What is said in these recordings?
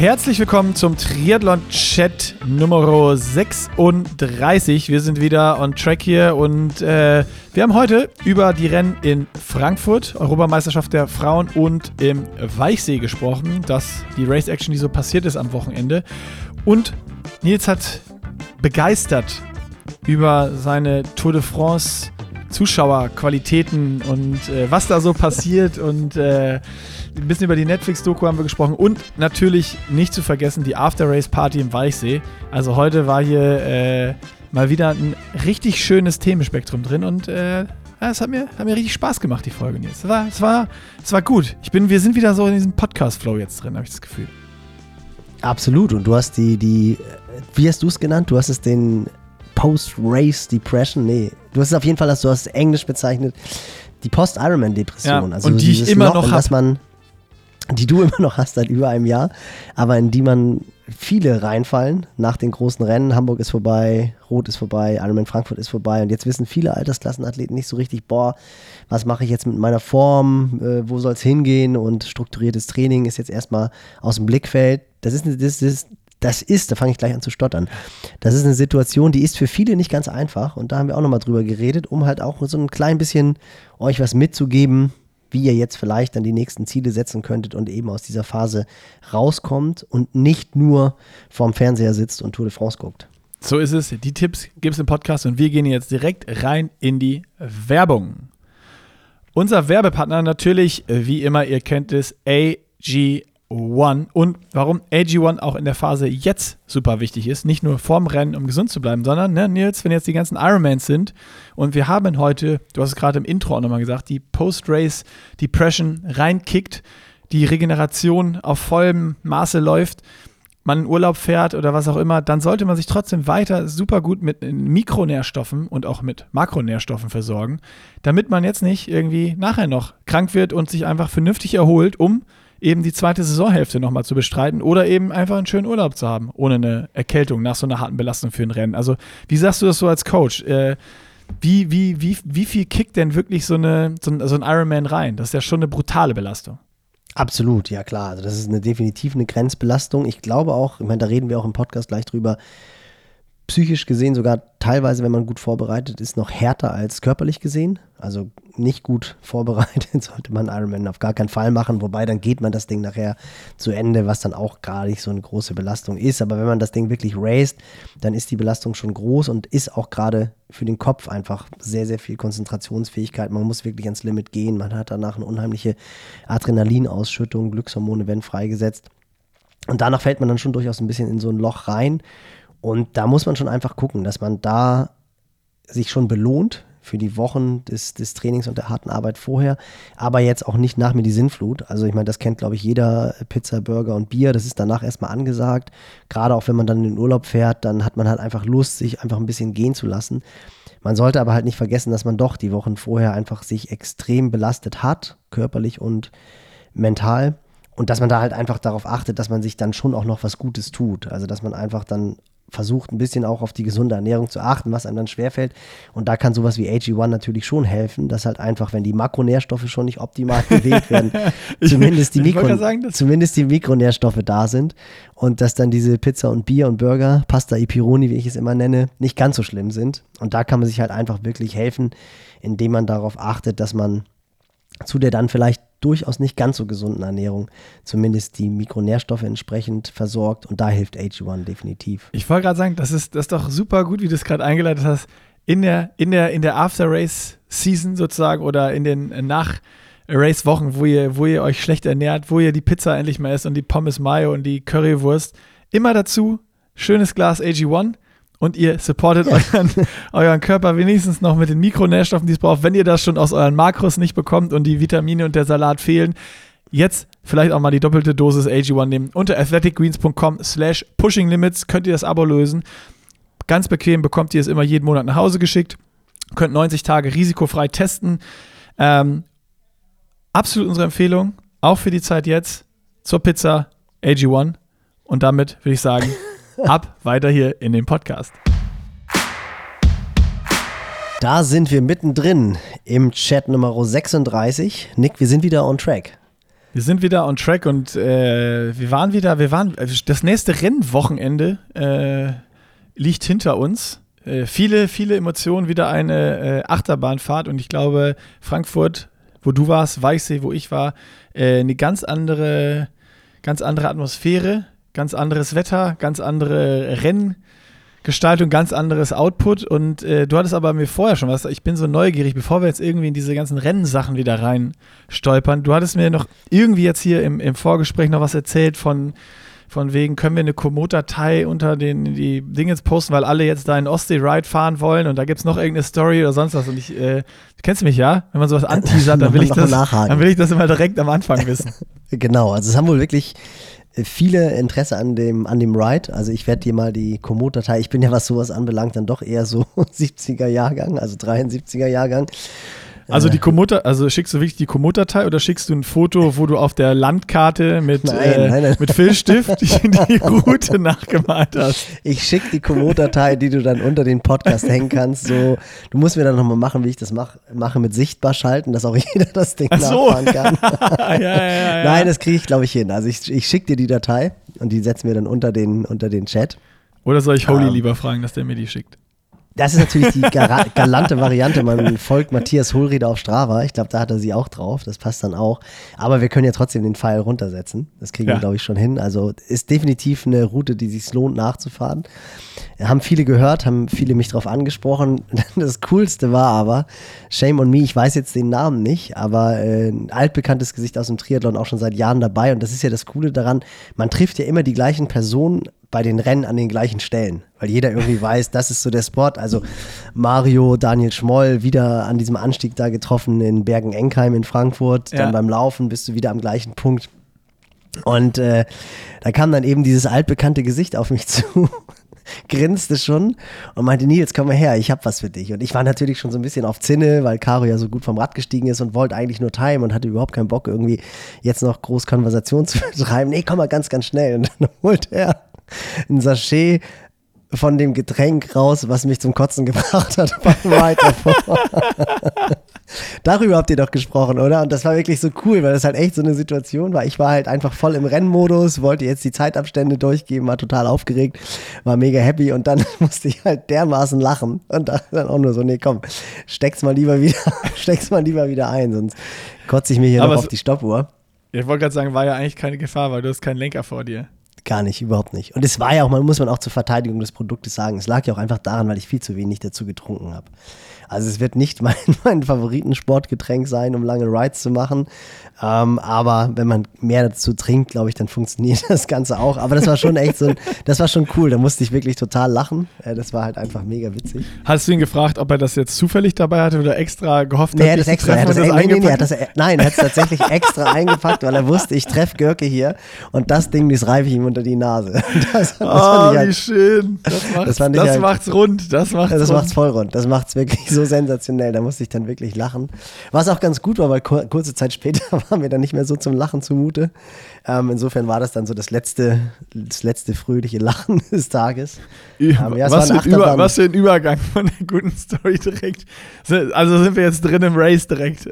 Herzlich willkommen zum Triathlon-Chat Nummer 36. Wir sind wieder on track hier und äh, wir haben heute über die Rennen in Frankfurt, Europameisterschaft der Frauen und im Weichsee gesprochen, dass die Race Action, die so passiert ist am Wochenende. Und Nils hat begeistert über seine Tour de France Zuschauerqualitäten und äh, was da so passiert und äh, ein bisschen über die Netflix-Doku haben wir gesprochen und natürlich nicht zu vergessen die After-Race-Party im Weichsee. Also heute war hier äh, mal wieder ein richtig schönes Themenspektrum drin und äh, es hat mir, hat mir richtig Spaß gemacht, die Folge jetzt. Es war, es war, es war gut. Ich bin, wir sind wieder so in diesem Podcast-Flow jetzt drin, habe ich das Gefühl. Absolut. Und du hast die, die, wie hast du es genannt? Du hast es den Post-Race Depression. Nee, du hast es auf jeden Fall, hast du hast es Englisch bezeichnet, die Post-Ironman-Depression. Ja, also und die ich immer noch habe die du immer noch hast seit über einem Jahr, aber in die man viele reinfallen nach den großen Rennen. Hamburg ist vorbei, Rot ist vorbei, Ironman Frankfurt ist vorbei und jetzt wissen viele Altersklassenathleten nicht so richtig, boah, was mache ich jetzt mit meiner Form, äh, wo soll es hingehen und strukturiertes Training ist jetzt erstmal aus dem Blickfeld. Das ist, das ist, das ist, da fange ich gleich an zu stottern. Das ist eine Situation, die ist für viele nicht ganz einfach und da haben wir auch nochmal drüber geredet, um halt auch so ein klein bisschen euch was mitzugeben, wie ihr jetzt vielleicht dann die nächsten Ziele setzen könntet und eben aus dieser Phase rauskommt und nicht nur vorm Fernseher sitzt und Tour de France guckt. So ist es. Die Tipps gibt es im Podcast und wir gehen jetzt direkt rein in die Werbung. Unser Werbepartner natürlich, wie immer, ihr kennt es, AG One und warum AG1 auch in der Phase jetzt super wichtig ist. Nicht nur vorm Rennen, um gesund zu bleiben, sondern, ne, Nils, wenn jetzt die ganzen Ironmans sind und wir haben heute, du hast es gerade im Intro auch nochmal gesagt, die Post-Race Depression reinkickt, die Regeneration auf vollem Maße läuft, man in Urlaub fährt oder was auch immer, dann sollte man sich trotzdem weiter super gut mit Mikronährstoffen und auch mit Makronährstoffen versorgen, damit man jetzt nicht irgendwie nachher noch krank wird und sich einfach vernünftig erholt, um eben die zweite Saisonhälfte nochmal zu bestreiten oder eben einfach einen schönen Urlaub zu haben, ohne eine Erkältung nach so einer harten Belastung für ein Rennen. Also, wie sagst du das so als Coach? Äh, wie, wie, wie, wie viel kickt denn wirklich so, eine, so, ein, so ein Ironman rein? Das ist ja schon eine brutale Belastung. Absolut, ja klar. Also das ist eine definitiv eine Grenzbelastung. Ich glaube auch, ich meine, da reden wir auch im Podcast gleich drüber, psychisch gesehen sogar teilweise, wenn man gut vorbereitet ist, noch härter als körperlich gesehen. Also nicht gut vorbereitet sollte man Ironman auf gar keinen Fall machen, wobei dann geht man das Ding nachher zu Ende, was dann auch gar nicht so eine große Belastung ist. Aber wenn man das Ding wirklich raced, dann ist die Belastung schon groß und ist auch gerade für den Kopf einfach sehr, sehr viel Konzentrationsfähigkeit. Man muss wirklich ans Limit gehen. Man hat danach eine unheimliche Adrenalinausschüttung, Glückshormone werden freigesetzt. Und danach fällt man dann schon durchaus ein bisschen in so ein Loch rein. Und da muss man schon einfach gucken, dass man da sich schon belohnt für die Wochen des, des Trainings und der harten Arbeit vorher, aber jetzt auch nicht nach mir die Sinnflut. Also ich meine, das kennt, glaube ich, jeder Pizza, Burger und Bier. Das ist danach erstmal angesagt. Gerade auch wenn man dann in den Urlaub fährt, dann hat man halt einfach Lust, sich einfach ein bisschen gehen zu lassen. Man sollte aber halt nicht vergessen, dass man doch die Wochen vorher einfach sich extrem belastet hat, körperlich und mental. Und dass man da halt einfach darauf achtet, dass man sich dann schon auch noch was Gutes tut. Also dass man einfach dann versucht ein bisschen auch auf die gesunde Ernährung zu achten, was einem dann schwerfällt. Und da kann sowas wie AG1 natürlich schon helfen, dass halt einfach, wenn die Makronährstoffe schon nicht optimal gewählt werden, zumindest, die Mikro, sagen, zumindest die Mikronährstoffe da sind und dass dann diese Pizza und Bier und Burger, Pasta Ipironi, wie ich es immer nenne, nicht ganz so schlimm sind. Und da kann man sich halt einfach wirklich helfen, indem man darauf achtet, dass man zu der dann vielleicht durchaus nicht ganz so gesunden Ernährung zumindest die Mikronährstoffe entsprechend versorgt und da hilft AG1 definitiv. Ich wollte gerade sagen, das ist, das ist doch super gut, wie du es gerade eingeleitet hast. In der, in der, in der After-Race-Season sozusagen oder in den Nach-Race-Wochen, wo ihr, wo ihr euch schlecht ernährt, wo ihr die Pizza endlich mal isst und die Pommes Mayo und die Currywurst, immer dazu schönes Glas AG1 und ihr supportet ja. euren, euren Körper wenigstens noch mit den Mikronährstoffen, die es braucht, wenn ihr das schon aus euren Makros nicht bekommt und die Vitamine und der Salat fehlen. Jetzt vielleicht auch mal die doppelte Dosis AG1 nehmen. Unter athleticgreens.com slash pushinglimits könnt ihr das Abo lösen. Ganz bequem bekommt ihr es immer jeden Monat nach Hause geschickt. Könnt 90 Tage risikofrei testen. Ähm, absolut unsere Empfehlung, auch für die Zeit jetzt, zur Pizza AG1. Und damit würde ich sagen, ab weiter hier in dem Podcast. Da sind wir mittendrin im Chat Nummer 36. Nick, wir sind wieder on track. Wir sind wieder on track und äh, wir waren wieder, wir waren, also das nächste Rennwochenende äh, liegt hinter uns. Äh, viele, viele Emotionen, wieder eine äh, Achterbahnfahrt und ich glaube, Frankfurt, wo du warst, Weichsee, wo ich war, äh, eine ganz andere, ganz andere Atmosphäre, ganz anderes Wetter, ganz andere Rennen. Gestaltung, ganz anderes Output. Und äh, du hattest aber mir vorher schon was, ich bin so neugierig, bevor wir jetzt irgendwie in diese ganzen Rennsachen wieder rein stolpern. Du hattest mir noch irgendwie jetzt hier im, im Vorgespräch noch was erzählt von, von wegen, können wir eine Komoot-Datei unter den, die Dinge jetzt posten, weil alle jetzt da in Ostsee-Ride fahren wollen und da gibt es noch irgendeine Story oder sonst was. Und ich, äh, kennst du mich ja? Wenn man sowas anteasert, dann will ich das, dann will ich das immer direkt am Anfang wissen. genau, also es haben wohl wirklich viele Interesse an dem, an dem Ride. Also ich werde dir mal die Komoot-Datei, ich bin ja was sowas anbelangt, dann doch eher so 70er Jahrgang, also 73er Jahrgang. Also die Komoot, also schickst du wirklich die Komoot-Datei oder schickst du ein Foto, wo du auf der Landkarte mit, nein, äh, nein, nein. mit Filzstift die, die Route nachgemalt hast? Ich schicke die Komoot-Datei, die du dann unter den Podcast hängen kannst. So, du musst mir dann nochmal machen, wie ich das mach, mache mit sichtbar schalten, dass auch jeder das Ding Ach so. nachfahren kann. ja, ja, ja, Nein, das kriege ich, glaube ich, hin. Also ich, ich schicke dir die Datei und die setzen wir dann unter den, unter den Chat. Oder soll ich Holy um, ähm. lieber fragen, dass der mir die schickt? Das ist natürlich die galante Variante. Man folgt Matthias Hohlrieder auf Strava. Ich glaube, da hat er sie auch drauf. Das passt dann auch. Aber wir können ja trotzdem den Pfeil runtersetzen. Das kriegen ja. wir, glaube ich, schon hin. Also ist definitiv eine Route, die sich lohnt nachzufahren. Haben viele gehört, haben viele mich darauf angesprochen. Das Coolste war aber, shame on me, ich weiß jetzt den Namen nicht, aber äh, ein altbekanntes Gesicht aus dem Triathlon auch schon seit Jahren dabei. Und das ist ja das Coole daran, man trifft ja immer die gleichen Personen bei den Rennen an den gleichen Stellen, weil jeder irgendwie weiß, das ist so der Sport. Also Mario, Daniel Schmoll, wieder an diesem Anstieg da getroffen in Bergen-Enkheim in Frankfurt. Ja. Dann beim Laufen bist du wieder am gleichen Punkt. Und äh, da kam dann eben dieses altbekannte Gesicht auf mich zu, grinste schon und meinte, Nils, komm mal her, ich hab was für dich. Und ich war natürlich schon so ein bisschen auf Zinne, weil Caro ja so gut vom Rad gestiegen ist und wollte eigentlich nur Time und hatte überhaupt keinen Bock, irgendwie jetzt noch groß Konversation zu betreiben. Nee, komm mal ganz, ganz schnell. Und dann holt er ein Sachet von dem Getränk raus, was mich zum Kotzen gebracht hat, weiter vor. Darüber habt ihr doch gesprochen, oder? Und das war wirklich so cool, weil das halt echt so eine Situation war. Ich war halt einfach voll im Rennmodus, wollte jetzt die Zeitabstände durchgeben, war total aufgeregt, war mega happy und dann musste ich halt dermaßen lachen und dachte dann auch nur so, nee, komm, steck's mal lieber wieder, steck's mal lieber wieder ein, sonst kotze ich mir hier Aber noch auf die Stoppuhr. Ich wollte gerade sagen, war ja eigentlich keine Gefahr, weil du hast keinen Lenker vor dir. Gar nicht, überhaupt nicht. Und es war ja auch, man muss man auch zur Verteidigung des Produktes sagen, es lag ja auch einfach daran, weil ich viel zu wenig dazu getrunken habe. Also es wird nicht mein, mein Favoritensportgetränk sein, um lange Rides zu machen. Ähm, aber wenn man mehr dazu trinkt, glaube ich, dann funktioniert das Ganze auch. Aber das war schon echt so, das war schon cool. Da musste ich wirklich total lachen. Äh, das war halt einfach mega witzig. Hast du ihn gefragt, ob er das jetzt zufällig dabei hatte oder extra gehofft nee, hat? Das extra, er hat das, das nee, nee, nee, hat das, nein, er hat es tatsächlich extra eingepackt, weil er wusste, ich treffe Görke hier und das Ding, das reife ich ihm unter die Nase. Das, das oh, halt, wie schön. Das, macht's, das, das halt, macht's rund. Das macht's, das rund. macht's voll rund. Das macht's wirklich so sensationell. Da musste ich dann wirklich lachen. Was auch ganz gut war, weil kurze Zeit später war mir dann nicht mehr so zum Lachen zumute. Ähm, insofern war das dann so das letzte, das letzte fröhliche Lachen des Tages. Ähm, ja, was, für Über, was, für ein Übergang von der guten Story direkt. Also sind wir jetzt drin im Race direkt.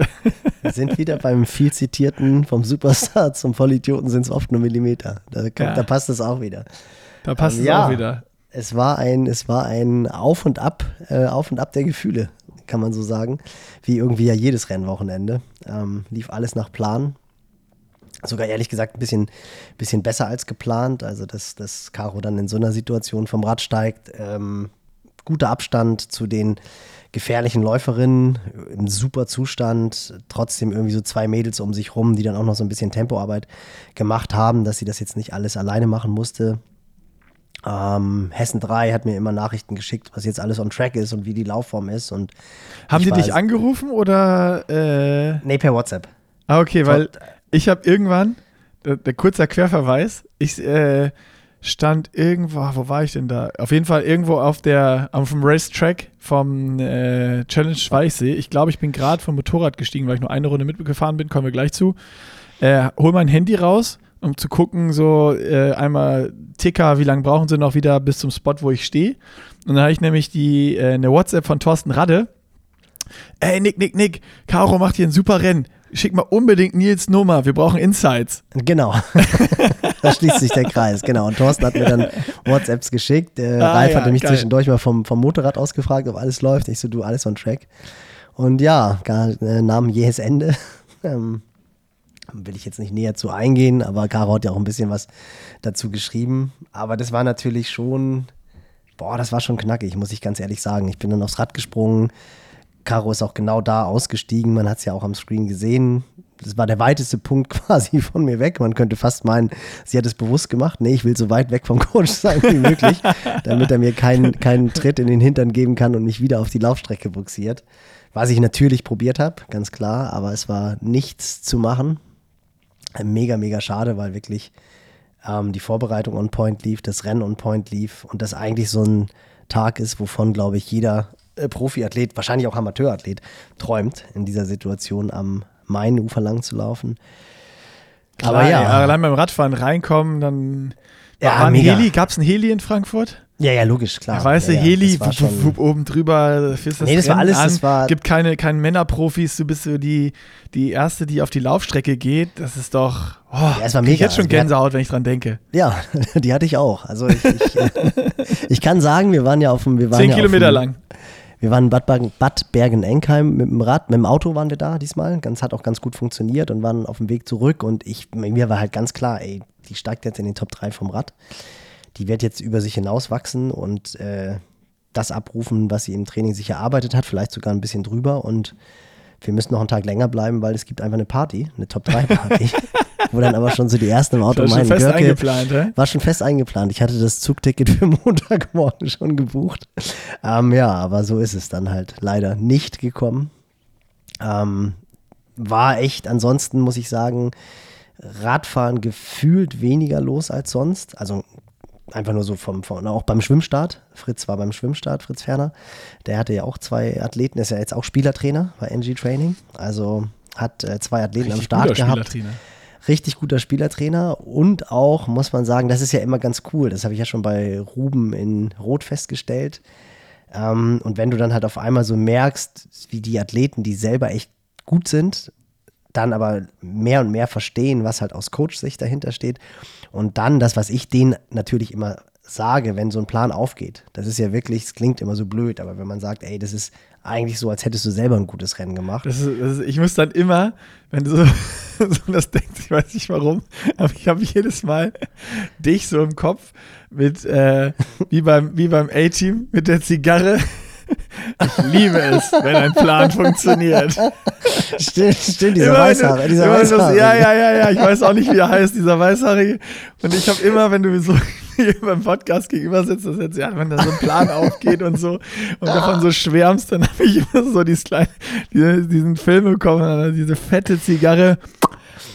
Wir sind wieder beim viel zitierten, vom Superstar zum Vollidioten sind es oft nur Millimeter. Da, ja. da passt es auch wieder. Da passt ähm, es ja, auch wieder. Es war ein, es war ein Auf und Ab, äh, Auf und Ab der Gefühle, kann man so sagen. Wie irgendwie ja jedes Rennwochenende. Ähm, lief alles nach Plan sogar ehrlich gesagt ein bisschen, bisschen besser als geplant. Also, dass, dass Caro dann in so einer Situation vom Rad steigt. Ähm, guter Abstand zu den gefährlichen Läuferinnen im super Zustand, trotzdem irgendwie so zwei Mädels um sich rum, die dann auch noch so ein bisschen Tempoarbeit gemacht haben, dass sie das jetzt nicht alles alleine machen musste. Ähm, Hessen 3 hat mir immer Nachrichten geschickt, was jetzt alles on track ist und wie die Laufform ist. Und Haben die dich angerufen oder? Äh nee, per WhatsApp. Ah, okay, weil ich habe irgendwann, der, der kurzer Querverweis, ich äh, stand irgendwo, wo war ich denn da? Auf jeden Fall irgendwo auf der, auf dem Racetrack vom äh, Challenge Weichsee. Ich glaube, ich bin gerade vom Motorrad gestiegen, weil ich nur eine Runde mitgefahren bin, kommen wir gleich zu. Äh, hol mein Handy raus, um zu gucken, so äh, einmal Ticker, wie lange brauchen sie noch wieder bis zum Spot, wo ich stehe. Und dann habe ich nämlich die, äh, eine WhatsApp von Thorsten Radde. Ey, Nick, Nick, Nick, Caro macht hier ein super Rennen schick mal unbedingt Nils Nummer, wir brauchen Insights. Genau. da schließt sich der Kreis, genau. Und Thorsten hat mir dann WhatsApps geschickt. Äh, ah, Ralf ja, hatte mich geil. zwischendurch mal vom, vom Motorrad aus gefragt, ob alles läuft. Ich so, du, alles on track. Und ja, gar, äh, Namen jähes Ende. ähm, will ich jetzt nicht näher zu eingehen, aber Caro hat ja auch ein bisschen was dazu geschrieben. Aber das war natürlich schon, boah, das war schon knackig, muss ich ganz ehrlich sagen. Ich bin dann aufs Rad gesprungen. Caro ist auch genau da ausgestiegen. Man hat es ja auch am Screen gesehen. Das war der weiteste Punkt quasi von mir weg. Man könnte fast meinen, sie hat es bewusst gemacht. Nee, ich will so weit weg vom Coach sein wie möglich, damit er mir keinen, keinen Tritt in den Hintern geben kann und mich wieder auf die Laufstrecke buxiert. Was ich natürlich probiert habe, ganz klar, aber es war nichts zu machen mega, mega schade, weil wirklich ähm, die Vorbereitung on point lief, das Rennen on point lief und das eigentlich so ein Tag ist, wovon, glaube ich, jeder äh, Profiathlet, wahrscheinlich auch Amateurathlet, träumt, in dieser Situation am Mainufer lang zu laufen. Klar, Aber ja. Allein beim Radfahren reinkommen, dann ja, war Heli, gab es ein Heli in Frankfurt? Ja, ja, logisch, klar. Weißt du, ja, Heli, wupp, wupp, oben drüber, fährst das, nee, das war alles, an. das war gibt keine, keine Männerprofis, du bist so die, die Erste, die auf die Laufstrecke geht, das ist doch, oh, ja, es war mega. Ich jetzt schon also, Gänsehaut, wenn ich dran denke. Ja, die hatte ich auch. Also ich, ich, ich kann sagen, wir waren ja auf dem, wir waren Zehn ja Kilometer dem, lang. Wir waren in Bad, Bergen, Bad Bergen-Enkheim mit dem Rad, mit dem Auto waren wir da diesmal. Ganz, hat auch ganz gut funktioniert und waren auf dem Weg zurück und ich, mir war halt ganz klar, ey, die steigt jetzt in den Top 3 vom Rad die wird jetzt über sich hinauswachsen und äh, das abrufen, was sie im Training sich erarbeitet hat, vielleicht sogar ein bisschen drüber. Und wir müssen noch einen Tag länger bleiben, weil es gibt einfach eine Party, eine Top-3-Party. wo dann aber schon so die ersten im Auto war meinen, schon fest Görke, eingeplant, hä? War schon fest eingeplant. Ich hatte das Zugticket für Montagmorgen schon gebucht. Ähm, ja, aber so ist es dann halt leider nicht gekommen. Ähm, war echt, ansonsten muss ich sagen, Radfahren gefühlt weniger los als sonst. Also einfach nur so vom, vom, auch beim Schwimmstart. Fritz war beim Schwimmstart, Fritz Ferner. Der hatte ja auch zwei Athleten, ist ja jetzt auch Spielertrainer bei NG Training. Also hat äh, zwei Athleten Richtig am Start gehabt. Richtig guter Spielertrainer und auch, muss man sagen, das ist ja immer ganz cool. Das habe ich ja schon bei Ruben in Rot festgestellt. Ähm, und wenn du dann halt auf einmal so merkst, wie die Athleten, die selber echt gut sind, dann aber mehr und mehr verstehen, was halt aus Coach-Sicht dahinter steht. Und dann das, was ich denen natürlich immer sage, wenn so ein Plan aufgeht. Das ist ja wirklich, es klingt immer so blöd, aber wenn man sagt, ey, das ist eigentlich so, als hättest du selber ein gutes Rennen gemacht. Das ist, das ist, ich muss dann immer, wenn du so, so das denkst, ich weiß nicht warum, aber ich habe jedes Mal dich so im Kopf mit, äh, wie beim, wie beim A-Team, mit der Zigarre ich liebe es, wenn ein Plan funktioniert. Stimmt, stimmt dieser Weißhaarige. Dieser Weißhaarige. Ja, ja, ja, ja, ich weiß auch nicht, wie er heißt, dieser Weißhaarige. Und ich habe immer, wenn du so beim Podcast gegenüber sitzt, das jetzt, ja, wenn da so ein Plan aufgeht und so und davon so schwärmst, dann habe ich immer so dieses kleine, diese, diesen Film bekommen, diese fette Zigarre.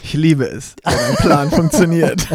Ich liebe es, wenn ein Plan funktioniert.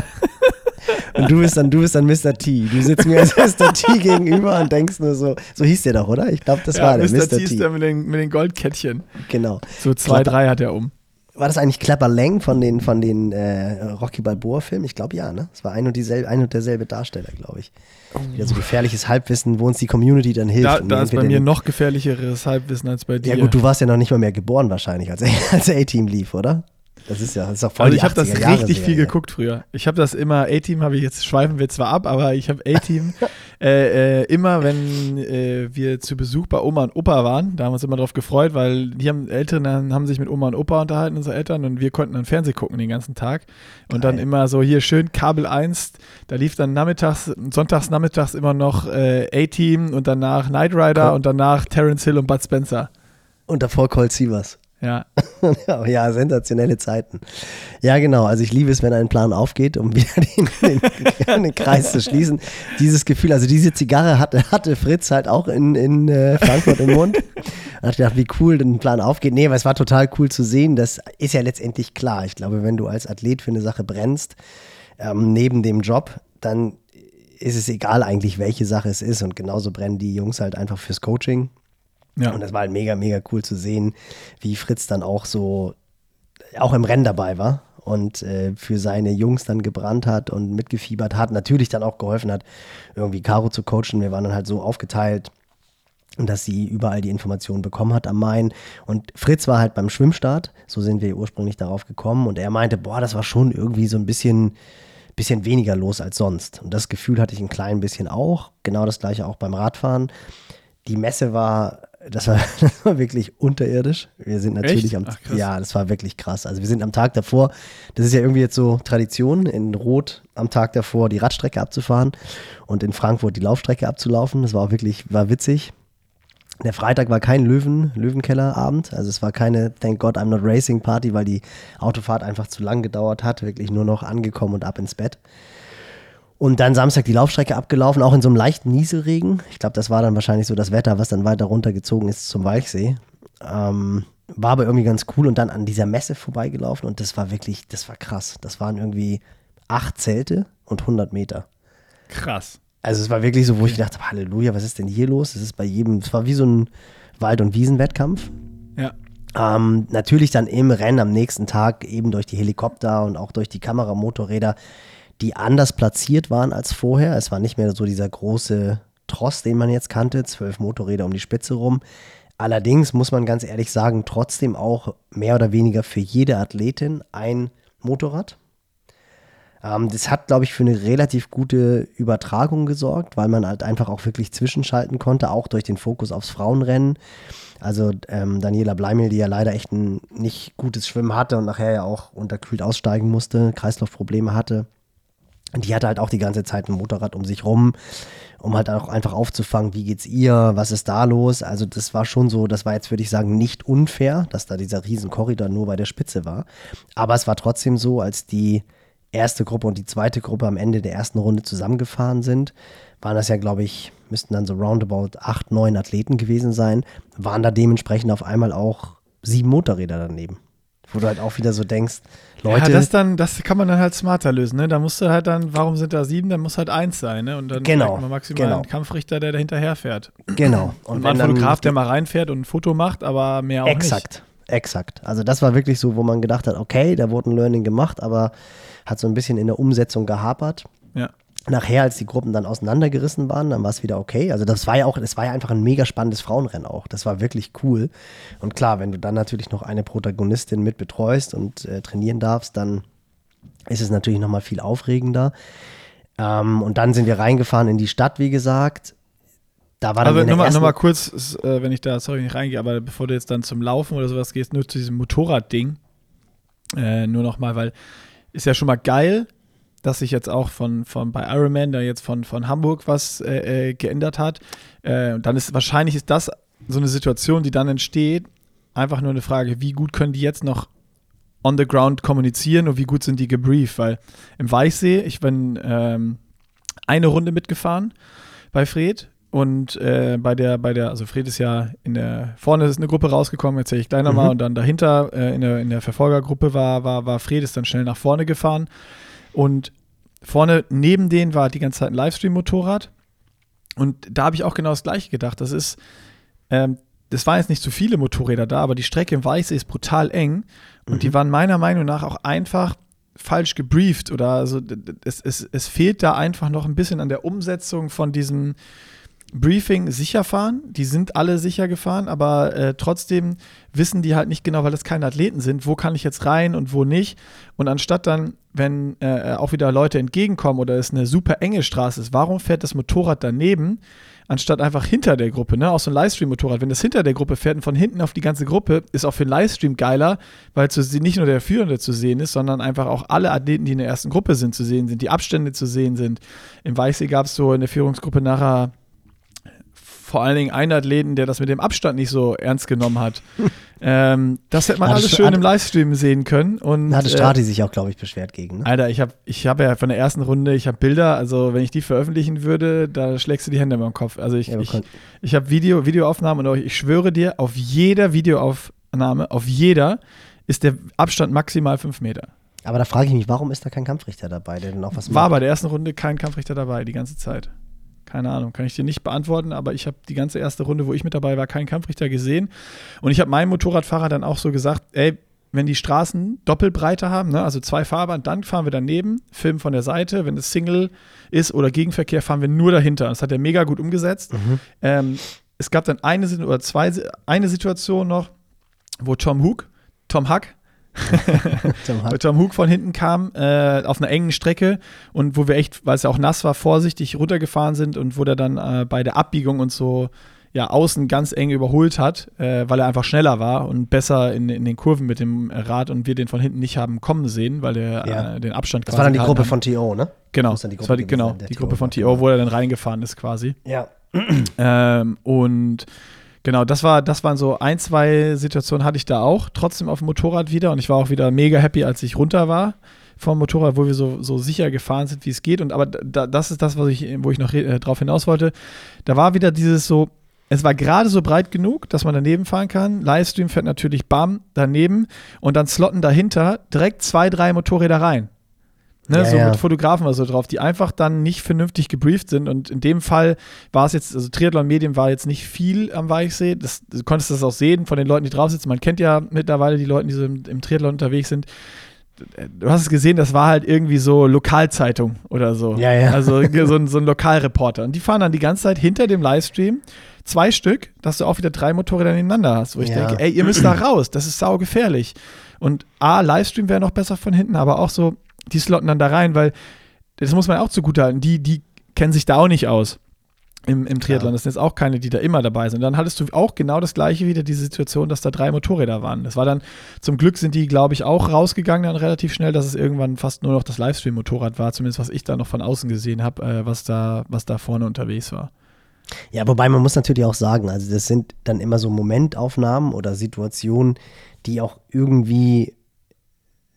Und du bist dann, du bist dann Mr. T. Du sitzt mir als Mr. T gegenüber und denkst nur so, so hieß der doch, oder? Ich glaube, das ja, war der Mr. Mr. T. ist der mit den, mit den Goldkettchen. Genau. So zwei, Klapper, drei hat er um. War das eigentlich Clapper Lang von den, von den äh, Rocky Balboa-Filmen? Ich glaube ja, ne? Es war ein und, dieselbe, ein und derselbe Darsteller, glaube ich. Oh. Wieder so gefährliches Halbwissen, wo uns die Community dann hilft. Da, da ist bei mir noch gefährlicheres Halbwissen als bei dir. Ja gut, du warst ja noch nicht mal mehr geboren wahrscheinlich, als, als A-Team lief, oder? Das ist ja, das ist auch voll Also ich habe das richtig viel geguckt früher. Ich habe das immer, A-Team habe ich jetzt, schweifen wir zwar ab, aber ich habe A-Team äh, äh, immer, wenn äh, wir zu Besuch bei Oma und Opa waren, da haben wir uns immer drauf gefreut, weil die haben Eltern haben sich mit Oma und Opa unterhalten, unsere Eltern, und wir konnten dann Fernsehen gucken den ganzen Tag. Und Geil. dann immer so hier schön Kabel 1, da lief dann nachmittags, sonntags nachmittags immer noch äh, A-Team und danach Knight Rider cool. und danach Terence Hill und Bud Spencer. Und davor Colt Sievers. Ja. ja, sensationelle Zeiten. Ja, genau. Also ich liebe es, wenn ein Plan aufgeht, um wieder den, den, den Kreis zu schließen. Dieses Gefühl, also diese Zigarre hatte, hatte Fritz halt auch in, in äh, Frankfurt im Mund. Da ich, wie cool ein Plan aufgeht. Nee, aber es war total cool zu sehen. Das ist ja letztendlich klar. Ich glaube, wenn du als Athlet für eine Sache brennst, ähm, neben dem Job, dann ist es egal eigentlich, welche Sache es ist. Und genauso brennen die Jungs halt einfach fürs Coaching ja. Und das war halt mega, mega cool zu sehen, wie Fritz dann auch so, auch im Rennen dabei war und äh, für seine Jungs dann gebrannt hat und mitgefiebert hat. Natürlich dann auch geholfen hat, irgendwie Caro zu coachen. Wir waren dann halt so aufgeteilt, dass sie überall die Informationen bekommen hat am Main. Und Fritz war halt beim Schwimmstart, so sind wir ursprünglich darauf gekommen. Und er meinte, boah, das war schon irgendwie so ein bisschen, bisschen weniger los als sonst. Und das Gefühl hatte ich ein klein bisschen auch. Genau das gleiche auch beim Radfahren. Die Messe war, das war, das war wirklich unterirdisch. Wir sind natürlich Echt? am, Ach, ja, das war wirklich krass. Also wir sind am Tag davor, das ist ja irgendwie jetzt so Tradition, in Rot am Tag davor die Radstrecke abzufahren und in Frankfurt die Laufstrecke abzulaufen. Das war auch wirklich, war witzig. Der Freitag war kein Löwen, Löwenkellerabend. Also es war keine Thank God I'm not Racing Party, weil die Autofahrt einfach zu lang gedauert hat. Wirklich nur noch angekommen und ab ins Bett. Und dann Samstag die Laufstrecke abgelaufen, auch in so einem leichten Nieselregen. Ich glaube, das war dann wahrscheinlich so das Wetter, was dann weiter runtergezogen ist zum Walchsee. Ähm, war aber irgendwie ganz cool und dann an dieser Messe vorbeigelaufen und das war wirklich, das war krass. Das waren irgendwie acht Zelte und 100 Meter. Krass. Also es war wirklich so, wo ich gedacht habe, Halleluja, was ist denn hier los? Es ist bei jedem, es war wie so ein Wald- und Wiesenwettkampf. Ja. Ähm, natürlich dann im Rennen am nächsten Tag eben durch die Helikopter und auch durch die Kameramotorräder, die anders platziert waren als vorher. Es war nicht mehr so dieser große Tross, den man jetzt kannte, zwölf Motorräder um die Spitze rum. Allerdings muss man ganz ehrlich sagen, trotzdem auch mehr oder weniger für jede Athletin ein Motorrad. Ähm, das hat, glaube ich, für eine relativ gute Übertragung gesorgt, weil man halt einfach auch wirklich zwischenschalten konnte, auch durch den Fokus aufs Frauenrennen. Also ähm, Daniela Bleimel, die ja leider echt ein nicht gutes Schwimmen hatte und nachher ja auch unterkühlt aussteigen musste, Kreislaufprobleme hatte. Die hatte halt auch die ganze Zeit ein Motorrad um sich rum, um halt auch einfach aufzufangen, wie geht's ihr, was ist da los. Also das war schon so, das war jetzt, würde ich sagen, nicht unfair, dass da dieser riesen Korridor nur bei der Spitze war. Aber es war trotzdem so, als die erste Gruppe und die zweite Gruppe am Ende der ersten Runde zusammengefahren sind, waren das ja, glaube ich, müssten dann so roundabout acht, neun Athleten gewesen sein, waren da dementsprechend auf einmal auch sieben Motorräder daneben. Wo du halt auch wieder so denkst, Leute. Ja, das dann, das kann man dann halt smarter lösen, ne? Da musst du halt dann, warum sind da sieben? Dann muss halt eins sein, ne? Und dann Genau, man maximal genau. einen Kampfrichter, der da hinterher fährt. genau. Und, wenn ein Fotograf, der mal reinfährt und ein Foto macht, aber mehr auch Exakt, exakt. Also das war wirklich so, wo man gedacht hat, okay, da wurde ein Learning gemacht, aber hat so ein bisschen in der Umsetzung gehapert. nicht. Ja. Nachher, als die Gruppen dann auseinandergerissen waren, dann war es wieder okay. Also das war ja auch, das war ja einfach ein mega spannendes Frauenrennen auch. Das war wirklich cool. Und klar, wenn du dann natürlich noch eine Protagonistin mit betreust und äh, trainieren darfst, dann ist es natürlich nochmal viel aufregender. Ähm, und dann sind wir reingefahren in die Stadt, wie gesagt. Da war dann Aber nochmal noch mal kurz, äh, wenn ich da, sorry, nicht reingehe, aber bevor du jetzt dann zum Laufen oder sowas gehst, nur zu diesem Motorradding, äh, nur nochmal, weil ist ja schon mal geil, dass sich jetzt auch von, von bei Ironman da jetzt von, von Hamburg was äh, äh, geändert hat. Äh, dann ist wahrscheinlich ist das so eine Situation, die dann entsteht, einfach nur eine Frage, wie gut können die jetzt noch on the ground kommunizieren und wie gut sind die gebrieft, weil im Weichsee, ich bin ähm, eine Runde mitgefahren bei Fred und äh, bei der, bei der, also Fred ist ja in der, vorne ist eine Gruppe rausgekommen, erzähle ich gleich nochmal, Mhm. und dann dahinter äh, in, der, in der Verfolgergruppe war, war, war Fred, ist dann schnell nach vorne gefahren und vorne neben denen war die ganze Zeit ein Livestream-Motorrad. Und da habe ich auch genau das Gleiche gedacht. Das ist, ähm, das waren jetzt nicht zu viele Motorräder da, aber die Strecke im Weiße ist brutal eng. Und die waren meiner Meinung nach auch einfach falsch gebrieft oder also es, es, es fehlt da einfach noch ein bisschen an der Umsetzung von diesem Briefing sicher fahren. Die sind alle sicher gefahren, aber äh, trotzdem wissen die halt nicht genau, weil das keine Athleten sind, wo kann ich jetzt rein und wo nicht. Und anstatt dann, wenn äh, auch wieder Leute entgegenkommen oder es eine super enge Straße ist, warum fährt das Motorrad daneben, anstatt einfach hinter der Gruppe, ne? Auch so ein Livestream-Motorrad. Wenn das hinter der Gruppe fährt und von hinten auf die ganze Gruppe, ist auch für den Livestream geiler, weil zu, nicht nur der Führende zu sehen ist, sondern einfach auch alle Athleten, die in der ersten Gruppe sind, zu sehen sind, die Abstände zu sehen sind. Im Weißsee gab es so in der Führungsgruppe nachher vor allen Dingen einen Athleten, der das mit dem Abstand nicht so ernst genommen hat. ähm, das hätte man Hatte alles Sch- schön im Livestream sehen können. Und, Da hatte äh, Strati sich auch, glaube ich, beschwert gegen. Ne? Alter, ich habe ich hab ja von der ersten Runde, ich habe Bilder, also wenn ich die veröffentlichen würde, da schlägst du die Hände beim Kopf. Also ich, Ja, ich, ich habe Video, Videoaufnahmen und ich schwöre dir, auf jeder Videoaufnahme, auf jeder, ist der Abstand maximal fünf Meter. Aber da frage ich mich, warum ist da kein Kampfrichter dabei, der denn auch was War macht? bei der ersten Runde kein Kampfrichter dabei, die ganze Zeit. Keine Ahnung, kann ich dir nicht beantworten, aber ich habe die ganze erste Runde, wo ich mit dabei war, keinen Kampfrichter gesehen. Und ich habe meinem Motorradfahrer dann auch so gesagt, ey, wenn die Straßen Doppelbreite haben, ne, also zwei Fahrbahn, dann fahren wir daneben, filmen von der Seite. Wenn es Single ist oder Gegenverkehr, fahren wir nur dahinter. Das hat er mega gut umgesetzt. Mhm. Ähm, es gab dann eine oder zwei, eine Situation noch, wo Tom Hook, Tom Huck, Tom, Huck. Tom Hook von hinten kam äh, auf einer engen Strecke und wo wir echt, weil es ja auch nass war, vorsichtig runtergefahren sind und wo der dann äh, bei der Abbiegung und so ja außen ganz eng überholt hat, äh, weil er einfach schneller war und besser in, in den Kurven mit dem Rad und wir den von hinten nicht haben kommen sehen, weil er ja. äh, den Abstand Das war dann die Gruppe haben. von TO, ne? Genau, das, das war die, genau, die Gruppe von TO, wo er dann reingefahren ist quasi. Ja. ähm, und Genau, das war, das waren so ein, zwei Situationen hatte ich da auch, trotzdem auf dem Motorrad wieder und ich war auch wieder mega happy, als ich runter war vom Motorrad, wo wir so, so sicher gefahren sind, wie es geht. Und aber da, das ist das, was ich, wo ich noch äh, drauf hinaus wollte. Da war wieder dieses so, es war gerade so breit genug, dass man daneben fahren kann. Livestream fährt natürlich bam daneben und dann slotten dahinter direkt zwei, drei Motorräder rein. Ne, ja, so ja. mit Fotografen oder so drauf, die einfach dann nicht vernünftig gebrieft sind. Und in dem Fall war es jetzt, also Triathlon Medien war jetzt nicht viel am Weichsee. Das, du konntest das auch sehen von den Leuten, die drauf sitzen. Man kennt ja mittlerweile die Leute, die so im, im Triathlon unterwegs sind. Du hast es gesehen, das war halt irgendwie so Lokalzeitung oder so. Ja, ja. Also so ein, so ein Lokalreporter. Und die fahren dann die ganze Zeit hinter dem Livestream zwei Stück, dass du auch wieder drei Motorräder nebeneinander hast, wo ich ja. denke, ey, ihr müsst da raus, das ist saugefährlich. Und A, Livestream wäre noch besser von hinten, aber auch so, die slotten dann da rein, weil das muss man auch zugute halten, die, die kennen sich da auch nicht aus im, im Triathlon. Das sind jetzt auch keine, die da immer dabei sind. Dann hattest du auch genau das gleiche wieder, diese Situation, dass da drei Motorräder waren. Das war dann, zum Glück sind die, glaube ich, auch rausgegangen dann relativ schnell, dass es irgendwann fast nur noch das Livestream-Motorrad war, zumindest was ich da noch von außen gesehen habe, äh, was, da, was da vorne unterwegs war. Ja, wobei man muss natürlich auch sagen, also das sind dann immer so Momentaufnahmen oder Situationen, die auch irgendwie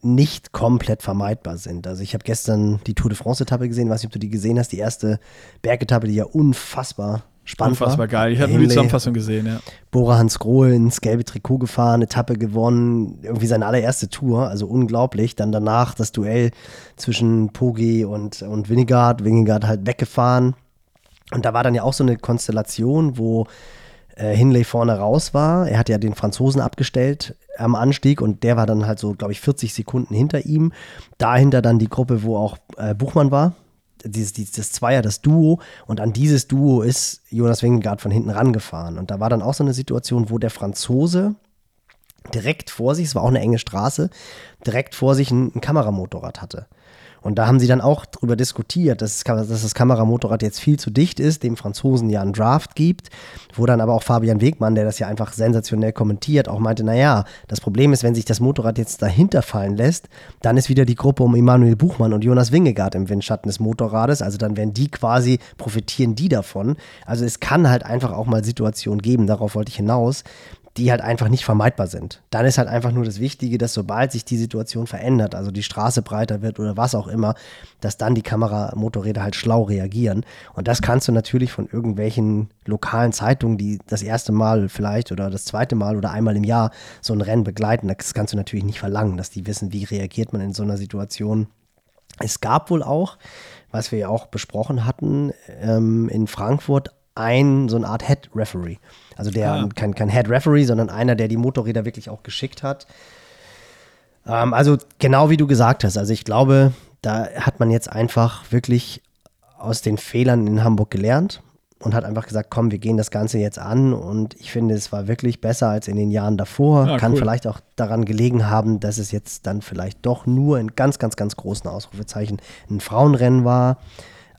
nicht komplett vermeidbar sind. Also ich habe gestern die Tour de France-Etappe gesehen, weiß nicht, ob du die gesehen hast, die erste Bergetappe, die ja unfassbar spannend unfassbar war. Unfassbar geil, ich habe nur die Zusammenfassung gesehen, ja. Bora Hans Grohl ins gelbe Trikot gefahren, Etappe gewonnen, irgendwie seine allererste Tour, also unglaublich. Dann danach das Duell zwischen Pogi und, und Winnegard, Winnegard halt weggefahren. Und da war dann ja auch so eine Konstellation, wo äh, Hinley vorne raus war. Er hat ja den Franzosen abgestellt am Anstieg und der war dann halt so, glaube ich, 40 Sekunden hinter ihm. Dahinter dann die Gruppe, wo auch äh, Buchmann war. Dieses, dieses, das Zweier, das Duo. Und an dieses Duo ist Jonas Wingegaard von hinten rangefahren. Und da war dann auch so eine Situation, wo der Franzose direkt vor sich, es war auch eine enge Straße, direkt vor sich ein, ein Kameramotorrad hatte. Und da haben sie dann auch darüber diskutiert, dass, das Kameramotorrad jetzt viel zu dicht ist, dem Franzosen ja einen Draft gibt, wo dann aber auch Fabian Wegmann, der das ja einfach sensationell kommentiert, auch meinte, naja, das Problem ist, wenn sich das Motorrad jetzt dahinter fallen lässt, dann ist wieder die Gruppe um Emanuel Buchmann und Jonas Wingegaard im Windschatten des Motorrades, also dann werden die quasi, profitieren die davon. Also es kann halt einfach auch mal Situationen geben, darauf wollte ich hinaus, die halt einfach nicht vermeidbar sind. Dann ist halt einfach nur das Wichtige, dass sobald sich die Situation verändert, also die Straße breiter wird oder was auch immer, dass dann die Kameramotorräder halt schlau reagieren. Und das kannst du natürlich von irgendwelchen lokalen Zeitungen, die das erste Mal vielleicht oder das zweite Mal oder einmal im Jahr so ein Rennen begleiten, das kannst du natürlich nicht verlangen, dass die wissen, wie reagiert man in so einer Situation. Es gab wohl auch, was wir ja auch besprochen hatten, ähm, in Frankfurt ein, so eine Art Head Referee. Also der, ah. kein, kein Head Referee, sondern einer, der die Motorräder wirklich auch geschickt hat. Ähm, also genau wie du gesagt hast. Also ich glaube, da hat man jetzt einfach wirklich aus den Fehlern in Hamburg gelernt und hat einfach gesagt, komm, wir gehen das Ganze jetzt an. Und ich finde, es war wirklich besser als in den Jahren davor. Ja, Kann cool. vielleicht auch daran gelegen haben, dass es jetzt dann vielleicht doch nur in ganz, ganz, ganz großen Ausrufezeichen ein Frauenrennen war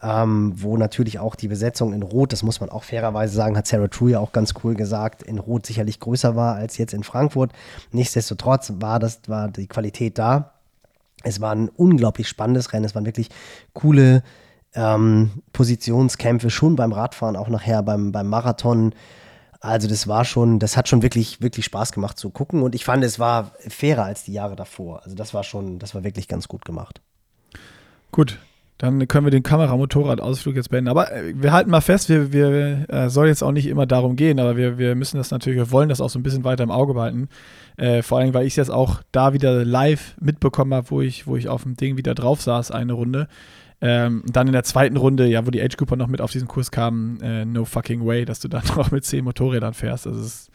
ähm, wo natürlich auch die Besetzung in Rot, das muss man auch fairerweise sagen, hat Sarah True ja auch ganz cool gesagt, in Rot sicherlich größer war als jetzt in Frankfurt. Nichtsdestotrotz war das, war die Qualität da. Es war ein unglaublich spannendes Rennen, es waren wirklich coole ähm, Positionskämpfe, schon beim Radfahren, auch nachher beim, beim Marathon. Also das war schon, das hat schon wirklich, wirklich Spaß gemacht zu gucken und ich fand, es war fairer als die Jahre davor. Also das war schon, das war wirklich ganz gut gemacht. Gut, dann können wir den Kameramotorradausflug jetzt beenden. Aber äh, wir halten mal fest, wir, wir äh, soll jetzt auch nicht immer darum gehen, aber wir, wir müssen das natürlich, wir wollen das auch so ein bisschen weiter im Auge behalten. Äh, vor allem, weil ich es jetzt auch da wieder live mitbekommen habe, wo ich, wo ich auf dem Ding wieder drauf saß, eine Runde. Ähm, dann in der zweiten Runde, ja, wo die Age Cooper noch mit auf diesen Kurs kamen, äh, no fucking way, dass du dann noch mit zehn Motorrädern fährst. Also es,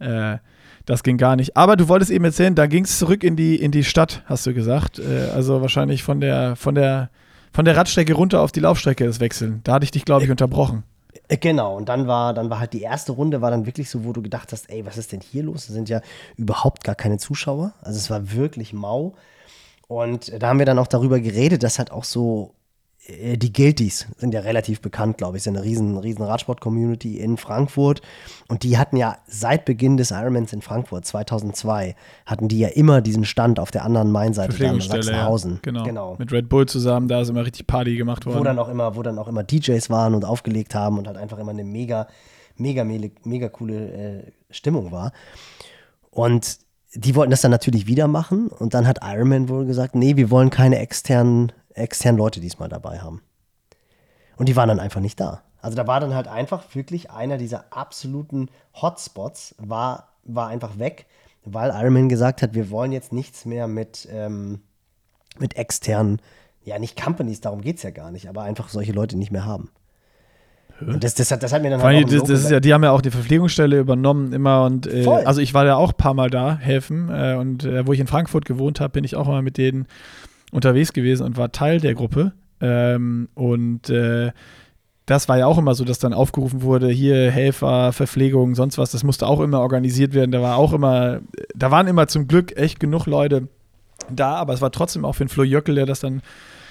äh, das ging gar nicht. Aber du wolltest eben erzählen, da ging es zurück in die, in die Stadt, hast du gesagt. Äh, also wahrscheinlich von der, von der von der Radstrecke runter auf die Laufstrecke das Wechseln. Da hatte ich dich, glaube ich, unterbrochen. Äh, Genau, und dann war, dann war halt die erste Runde, war dann wirklich so, wo du gedacht hast, ey, was ist denn hier los? Es sind ja überhaupt gar keine Zuschauer. Also es war wirklich mau. Und äh, da haben wir dann auch darüber geredet, dass halt auch so äh, die Guilties sind ja relativ bekannt, glaube ich, sind eine riesen, riesen Radsport-Community in Frankfurt. Und die hatten ja seit Beginn des Ironmans in Frankfurt 2002, hatten die ja immer diesen Stand auf der anderen Mainseite da in Verpflegungsstelle. Ja. Sachsenhausen. Genau. genau Mit Red Bull zusammen, da ist immer richtig Party gemacht worden. wo dann auch immer, wo dann auch immer DJs waren und aufgelegt haben und halt einfach immer eine mega, mega, mega, mega coole äh, Stimmung war. Und die wollten das dann natürlich wieder machen und dann hat Ironman wohl gesagt, nee, wir wollen keine externen, externen Leute diesmal dabei haben. Und die waren dann einfach nicht da. Also da war dann halt einfach wirklich einer dieser absoluten Hotspots, war, war einfach weg, weil Ironman gesagt hat, wir wollen jetzt nichts mehr mit, ähm, mit externen, ja nicht Companies, darum geht es ja gar nicht, aber einfach solche Leute nicht mehr haben. Und das, das, hat, das hat mir dann halt das, das ist ja, die haben ja auch die Verpflegungsstelle übernommen immer und äh, also ich war ja auch ein paar Mal da helfen äh, und äh, wo ich in Frankfurt gewohnt habe, bin ich auch mal mit denen unterwegs gewesen und war Teil der Gruppe ähm, und äh, das war ja auch immer so, dass dann aufgerufen wurde, hier Helfer, Verpflegung, sonst was, das musste auch immer organisiert werden. Da war auch immer, da waren immer zum Glück echt genug Leute da, aber es war trotzdem auch für den Flo Jöckel, der das dann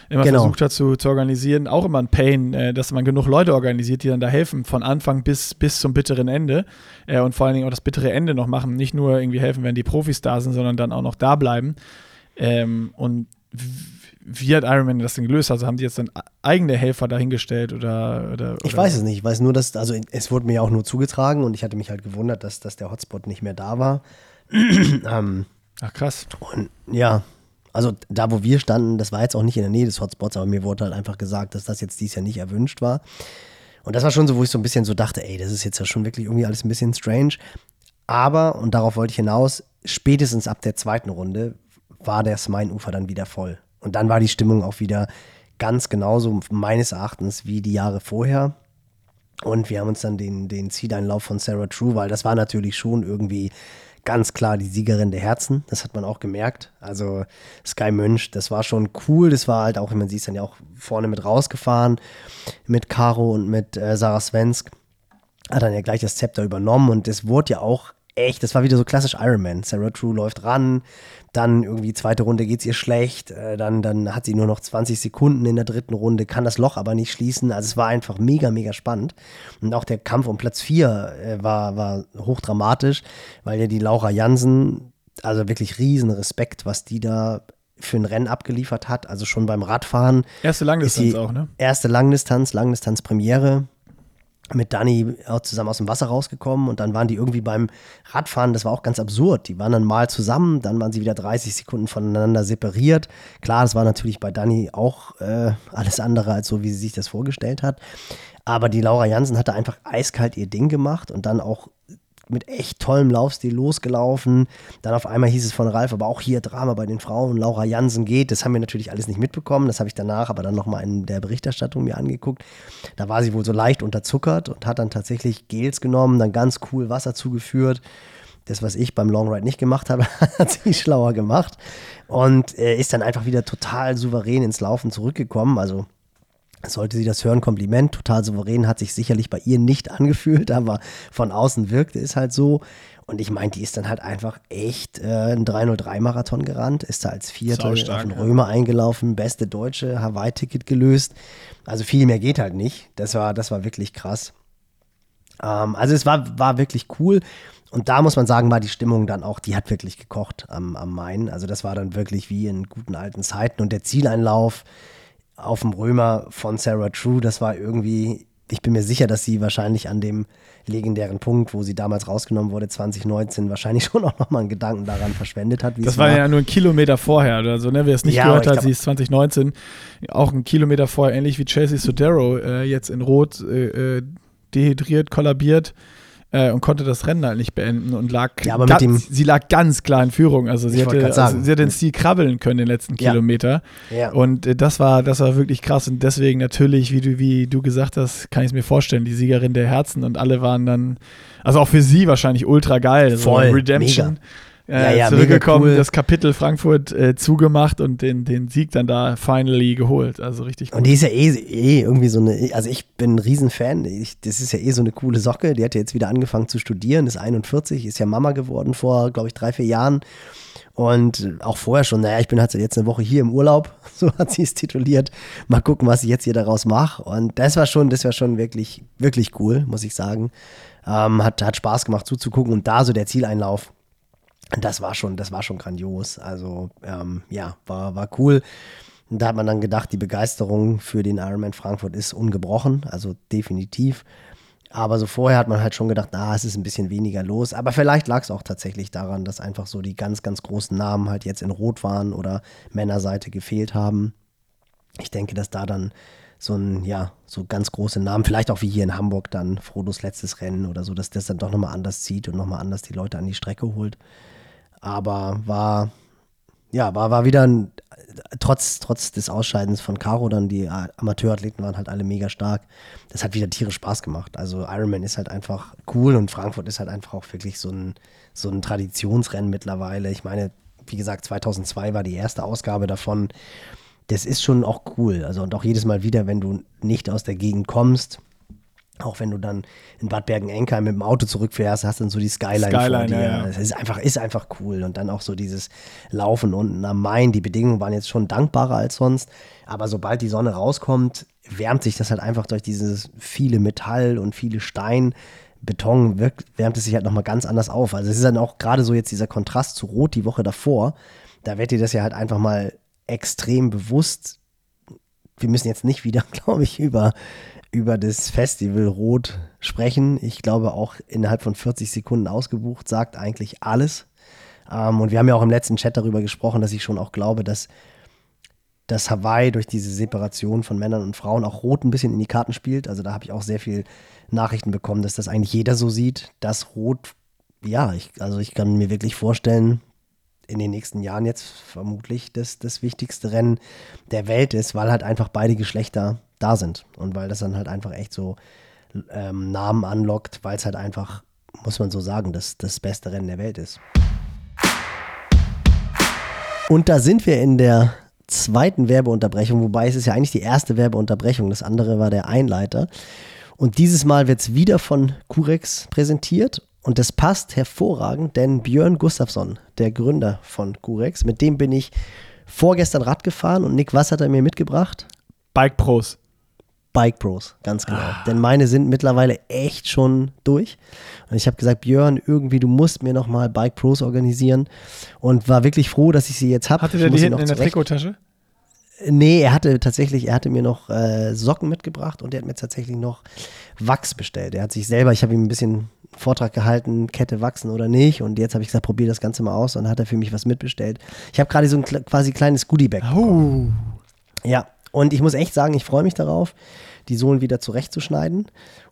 immer Genau. versucht hat zu, zu organisieren, auch immer ein Pain, äh, dass man genug Leute organisiert, die dann da helfen, von Anfang bis, bis zum bitteren Ende äh, und vor allen Dingen auch das bittere Ende noch machen, nicht nur irgendwie helfen, wenn die Profis da sind, sondern dann auch noch da bleiben. Ähm, und wie hat Ironman das denn gelöst? Also haben die jetzt dann eigene Helfer dahingestellt oder, oder Ich weiß es nicht. Ich weiß nur, dass, also es wurde mir auch nur zugetragen und ich hatte mich halt gewundert, dass, dass der Hotspot nicht mehr da war. ähm, Ach krass. und ja, also da, wo wir standen, das war jetzt auch nicht in der Nähe des Hotspots, aber mir wurde halt einfach gesagt, dass das jetzt dies Jahr nicht erwünscht war. Und das war schon so, wo ich so ein bisschen so dachte, ey, das ist jetzt ja schon wirklich irgendwie alles ein bisschen strange. Aber, und darauf wollte ich hinaus, spätestens ab der zweiten Runde war das Mainufer dann wieder voll. Und dann war die Stimmung auch wieder ganz genauso meines Erachtens wie die Jahre vorher. Und wir haben uns dann den, den Zieleinlauf von Sarah True, weil das war natürlich schon irgendwie ganz klar die Siegerin der Herzen. Das hat man auch gemerkt. Also Sky Mönch, das war schon cool. Das war halt auch, man sieht es dann ja auch vorne mit rausgefahren mit Caro und mit äh, Sarah Svensk. Hat dann ja gleich das Zepter übernommen und das wurde ja auch echt, das war wieder so klassisch Ironman. Sarah True läuft ran, dann irgendwie zweite Runde geht es ihr schlecht, äh, dann, dann hat sie nur noch 20 Sekunden in der dritten Runde, kann das Loch aber nicht schließen. Also es war einfach mega, mega spannend. Und auch der Kampf um Platz 4 äh, war, war hochdramatisch, weil ja die Laura Jansen, also wirklich riesen Respekt, was die da für ein Rennen abgeliefert hat. Also schon beim Radfahren. Erste ist Langdistanz auch, ne? Erste Langdistanz, Langdistanz-Premiere. Mit Dani auch zusammen aus dem Wasser rausgekommen und dann waren die irgendwie beim Radfahren, das war auch ganz absurd. Die waren dann mal zusammen, dann waren sie wieder 30 Sekunden voneinander separiert. Klar, das war natürlich bei Dani auch äh, alles andere als so, wie sie sich das vorgestellt hat. Aber die Laura Jansen hatte einfach eiskalt ihr Ding gemacht und dann auch mit echt tollem Laufstil losgelaufen. Dann auf einmal hieß es von Ralf, aber auch hier Drama bei den Frauen. Laura Jansen geht. Das haben wir natürlich alles nicht mitbekommen. Das habe ich danach aber dann nochmal in der Berichterstattung mir angeguckt. Da war sie wohl so leicht unterzuckert und hat dann tatsächlich Gels genommen, dann ganz cool Wasser zugeführt. Das, was ich beim Long Ride nicht gemacht habe, hat sie schlauer gemacht. Und äh, ist dann einfach wieder total souverän ins Laufen zurückgekommen. Also sollte sie das hören, Kompliment, total souverän, hat sich sicherlich bei ihr nicht angefühlt, aber von außen wirkte es halt so. Und ich meine, die ist dann halt einfach echt äh, einen 303-Marathon gerannt, ist da als Vierte Saustark, auf den ja. Römer eingelaufen, beste Deutsche, Hawaii-Ticket gelöst. Also viel mehr geht halt nicht. Das war, das war wirklich krass. Ähm, also es war, war wirklich cool. Und da muss man sagen, war die Stimmung dann auch, die hat wirklich gekocht am, am Main. Also das war dann wirklich wie in guten alten Zeiten. Und der Zieleinlauf auf dem Römer von Sarah True, das war irgendwie, ich bin mir sicher, dass sie wahrscheinlich an dem legendären Punkt, wo sie damals rausgenommen wurde, 2019, wahrscheinlich schon auch nochmal einen Gedanken daran verschwendet hat. wie Das es war ja nur ein Kilometer vorher oder so, ne? Wer es nicht Ja, gehört hat, glaub- sie ist 2019 auch ein Kilometer vorher, ähnlich wie Chelsea Sodero, äh, jetzt in Rot äh, äh, dehydriert, kollabiert äh, und konnte das Rennen halt nicht beenden und lag Ja, aber mit ganz, sie lag ganz klar in Führung. Also sie hätte, also sie den Stil krabbeln können den letzten Ja. Kilometer. Ja. Und äh, das war, das war wirklich krass. Und deswegen natürlich, wie du, wie du gesagt hast, kann ich es mir vorstellen, die Siegerin der Herzen und alle waren dann, also auch für sie wahrscheinlich ultra geil. Voll, so Redemption. mega. Äh, Ja, ja, zurückgekommen, cool. das Kapitel Frankfurt äh, zugemacht und den, den Sieg dann da finally geholt. Also richtig Und gut. die ist ja eh, eh irgendwie so eine, also ich bin ein Riesenfan. Ich, das ist ja eh so eine coole Socke. Die hat ja jetzt wieder angefangen zu studieren, ist 41, ist ja Mama geworden vor, glaube ich, drei, vier Jahren. Und auch vorher schon, naja, ich bin halt jetzt eine Woche hier im Urlaub, so hat sie es tituliert. Mal gucken, was ich jetzt hier daraus mache. Und das war schon, das war schon wirklich, wirklich cool, muss ich sagen. Ähm, hat, hat Spaß gemacht zuzugucken und da so der Zieleinlauf. Das war schon, das war schon grandios. Also ähm, ja, war, war cool. Da hat man dann gedacht, die Begeisterung für den Ironman Frankfurt ist ungebrochen, also definitiv. Aber so vorher hat man halt schon gedacht, ah, es ist ein bisschen weniger los. Aber vielleicht lag es auch tatsächlich daran, dass einfach so die ganz, ganz großen Namen halt jetzt in Rot waren oder Männerseite gefehlt haben. Ich denke, dass da dann so ein, ja, so ganz große Namen, vielleicht auch wie hier in Hamburg dann Frodos letztes Rennen oder so, dass das dann doch nochmal anders zieht und nochmal anders die Leute an die Strecke holt. Aber war, ja, war, war wieder ein, trotz, trotz des Ausscheidens von Caro dann, die Amateurathleten waren halt alle mega stark. Das hat wieder tierisch Spaß gemacht. Also Ironman ist halt einfach cool und Frankfurt ist halt einfach auch wirklich so ein, so ein Traditionsrennen mittlerweile. Ich meine, wie gesagt, 2002 war die erste Ausgabe davon. Das ist schon auch cool. Also und auch jedes Mal wieder, wenn du nicht aus der Gegend kommst, auch wenn du dann in Bad Bergen-Enkheim mit dem Auto zurückfährst, hast dann so die Skyline, Skyline, vor dir. ja, ja. Es ist einfach, ist einfach cool. Und dann auch so dieses Laufen unten am Main. Die Bedingungen waren jetzt schon dankbarer als sonst. Aber sobald die Sonne rauskommt, wärmt sich das halt einfach durch dieses viele Metall und viele Stein. Beton wirkt, wärmt es sich halt nochmal ganz anders auf. Also es ist dann auch gerade so jetzt dieser Kontrast zu Rot die Woche davor. Da wird dir das ja halt einfach mal extrem bewusst. Wir müssen jetzt nicht wieder, glaube ich, über, über das Festival Rot sprechen. Ich glaube auch innerhalb von 40 Sekunden ausgebucht, sagt eigentlich alles. Ähm, und wir haben ja auch im letzten Chat darüber gesprochen, dass ich schon auch glaube, dass dass Hawaii durch diese Separation von Männern und Frauen auch Rot ein bisschen in die Karten spielt. Also da habe ich auch sehr viel Nachrichten bekommen, dass das eigentlich jeder so sieht, dass Rot, ja, ich, also ich kann mir wirklich vorstellen, in den nächsten Jahren jetzt vermutlich das, das wichtigste Rennen der Welt ist, weil halt einfach beide Geschlechter da sind und weil das dann halt einfach echt so ähm, Namen anlockt, weil es halt einfach, muss man so sagen, das, das beste Rennen der Welt ist. Und da sind wir in der zweiten Werbeunterbrechung, wobei es ist ja eigentlich die erste Werbeunterbrechung, das andere war der Einleiter. Und dieses Mal wird es wieder von Curex präsentiert und das passt hervorragend, denn Björn Gustafsson, der Gründer von Curex, mit dem bin ich vorgestern Rad gefahren und Nick, was hat er mir mitgebracht? Bike Pros. Bike Pros, ganz genau. Denn meine sind mittlerweile echt schon durch. Und ich habe gesagt, Björn, irgendwie, du musst mir nochmal Bike Pros organisieren. Und war wirklich froh, dass ich sie jetzt habe. Hatte der die hinten in der Trikottasche? Nee, er hatte tatsächlich, er hatte mir noch äh, Socken mitgebracht und er hat mir tatsächlich noch Wachs bestellt. Er hat sich selber, ich habe ihm ein bisschen Vortrag gehalten, Kette wachsen oder nicht. Und jetzt habe ich gesagt, probier das Ganze mal aus und dann hat er für mich was mitbestellt. Ich habe gerade so ein quasi kleines Goodiebag. Oh. Ja, und ich muss echt sagen, ich freue mich darauf, die Sohlen wieder zurechtzuschneiden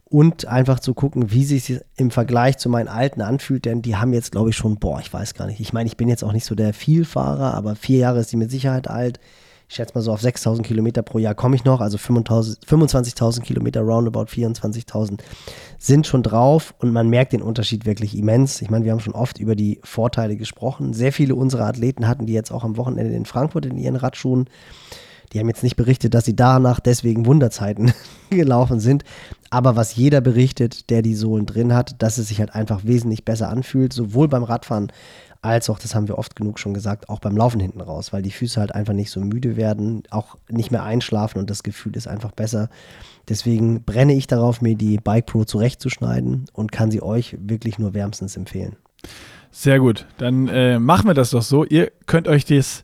und einfach zu gucken, wie sich im Vergleich zu meinen alten anfühlt, denn die haben jetzt, glaube ich, schon, boah, ich weiß gar nicht. Ich meine, ich bin jetzt auch nicht so der Vielfahrer, aber vier Jahre ist die mit Sicherheit alt. Ich schätze mal so auf 6000 Kilometer pro Jahr komme ich noch, also 25 25.000 Kilometer roundabout, 24.000 sind schon drauf und man merkt den Unterschied wirklich immens. Ich meine, wir haben schon oft über die Vorteile gesprochen. Sehr viele unserer Athleten hatten die jetzt auch am Wochenende in Frankfurt in ihren Radschuhen. Die haben jetzt nicht berichtet, dass sie danach deswegen Wunderzeiten gelaufen sind. Aber was jeder berichtet, der die Sohlen drin hat, dass es sich halt einfach wesentlich besser anfühlt, sowohl beim Radfahren als auch, das haben wir oft genug schon gesagt, auch beim Laufen hinten raus, weil die Füße halt einfach nicht so müde werden, auch nicht mehr einschlafen und das Gefühl ist einfach besser. Deswegen brenne ich darauf, mir die Bike Pro zurechtzuschneiden und kann sie euch wirklich nur wärmstens empfehlen. Sehr gut. Dann äh, machen wir das doch so. Ihr könnt euch das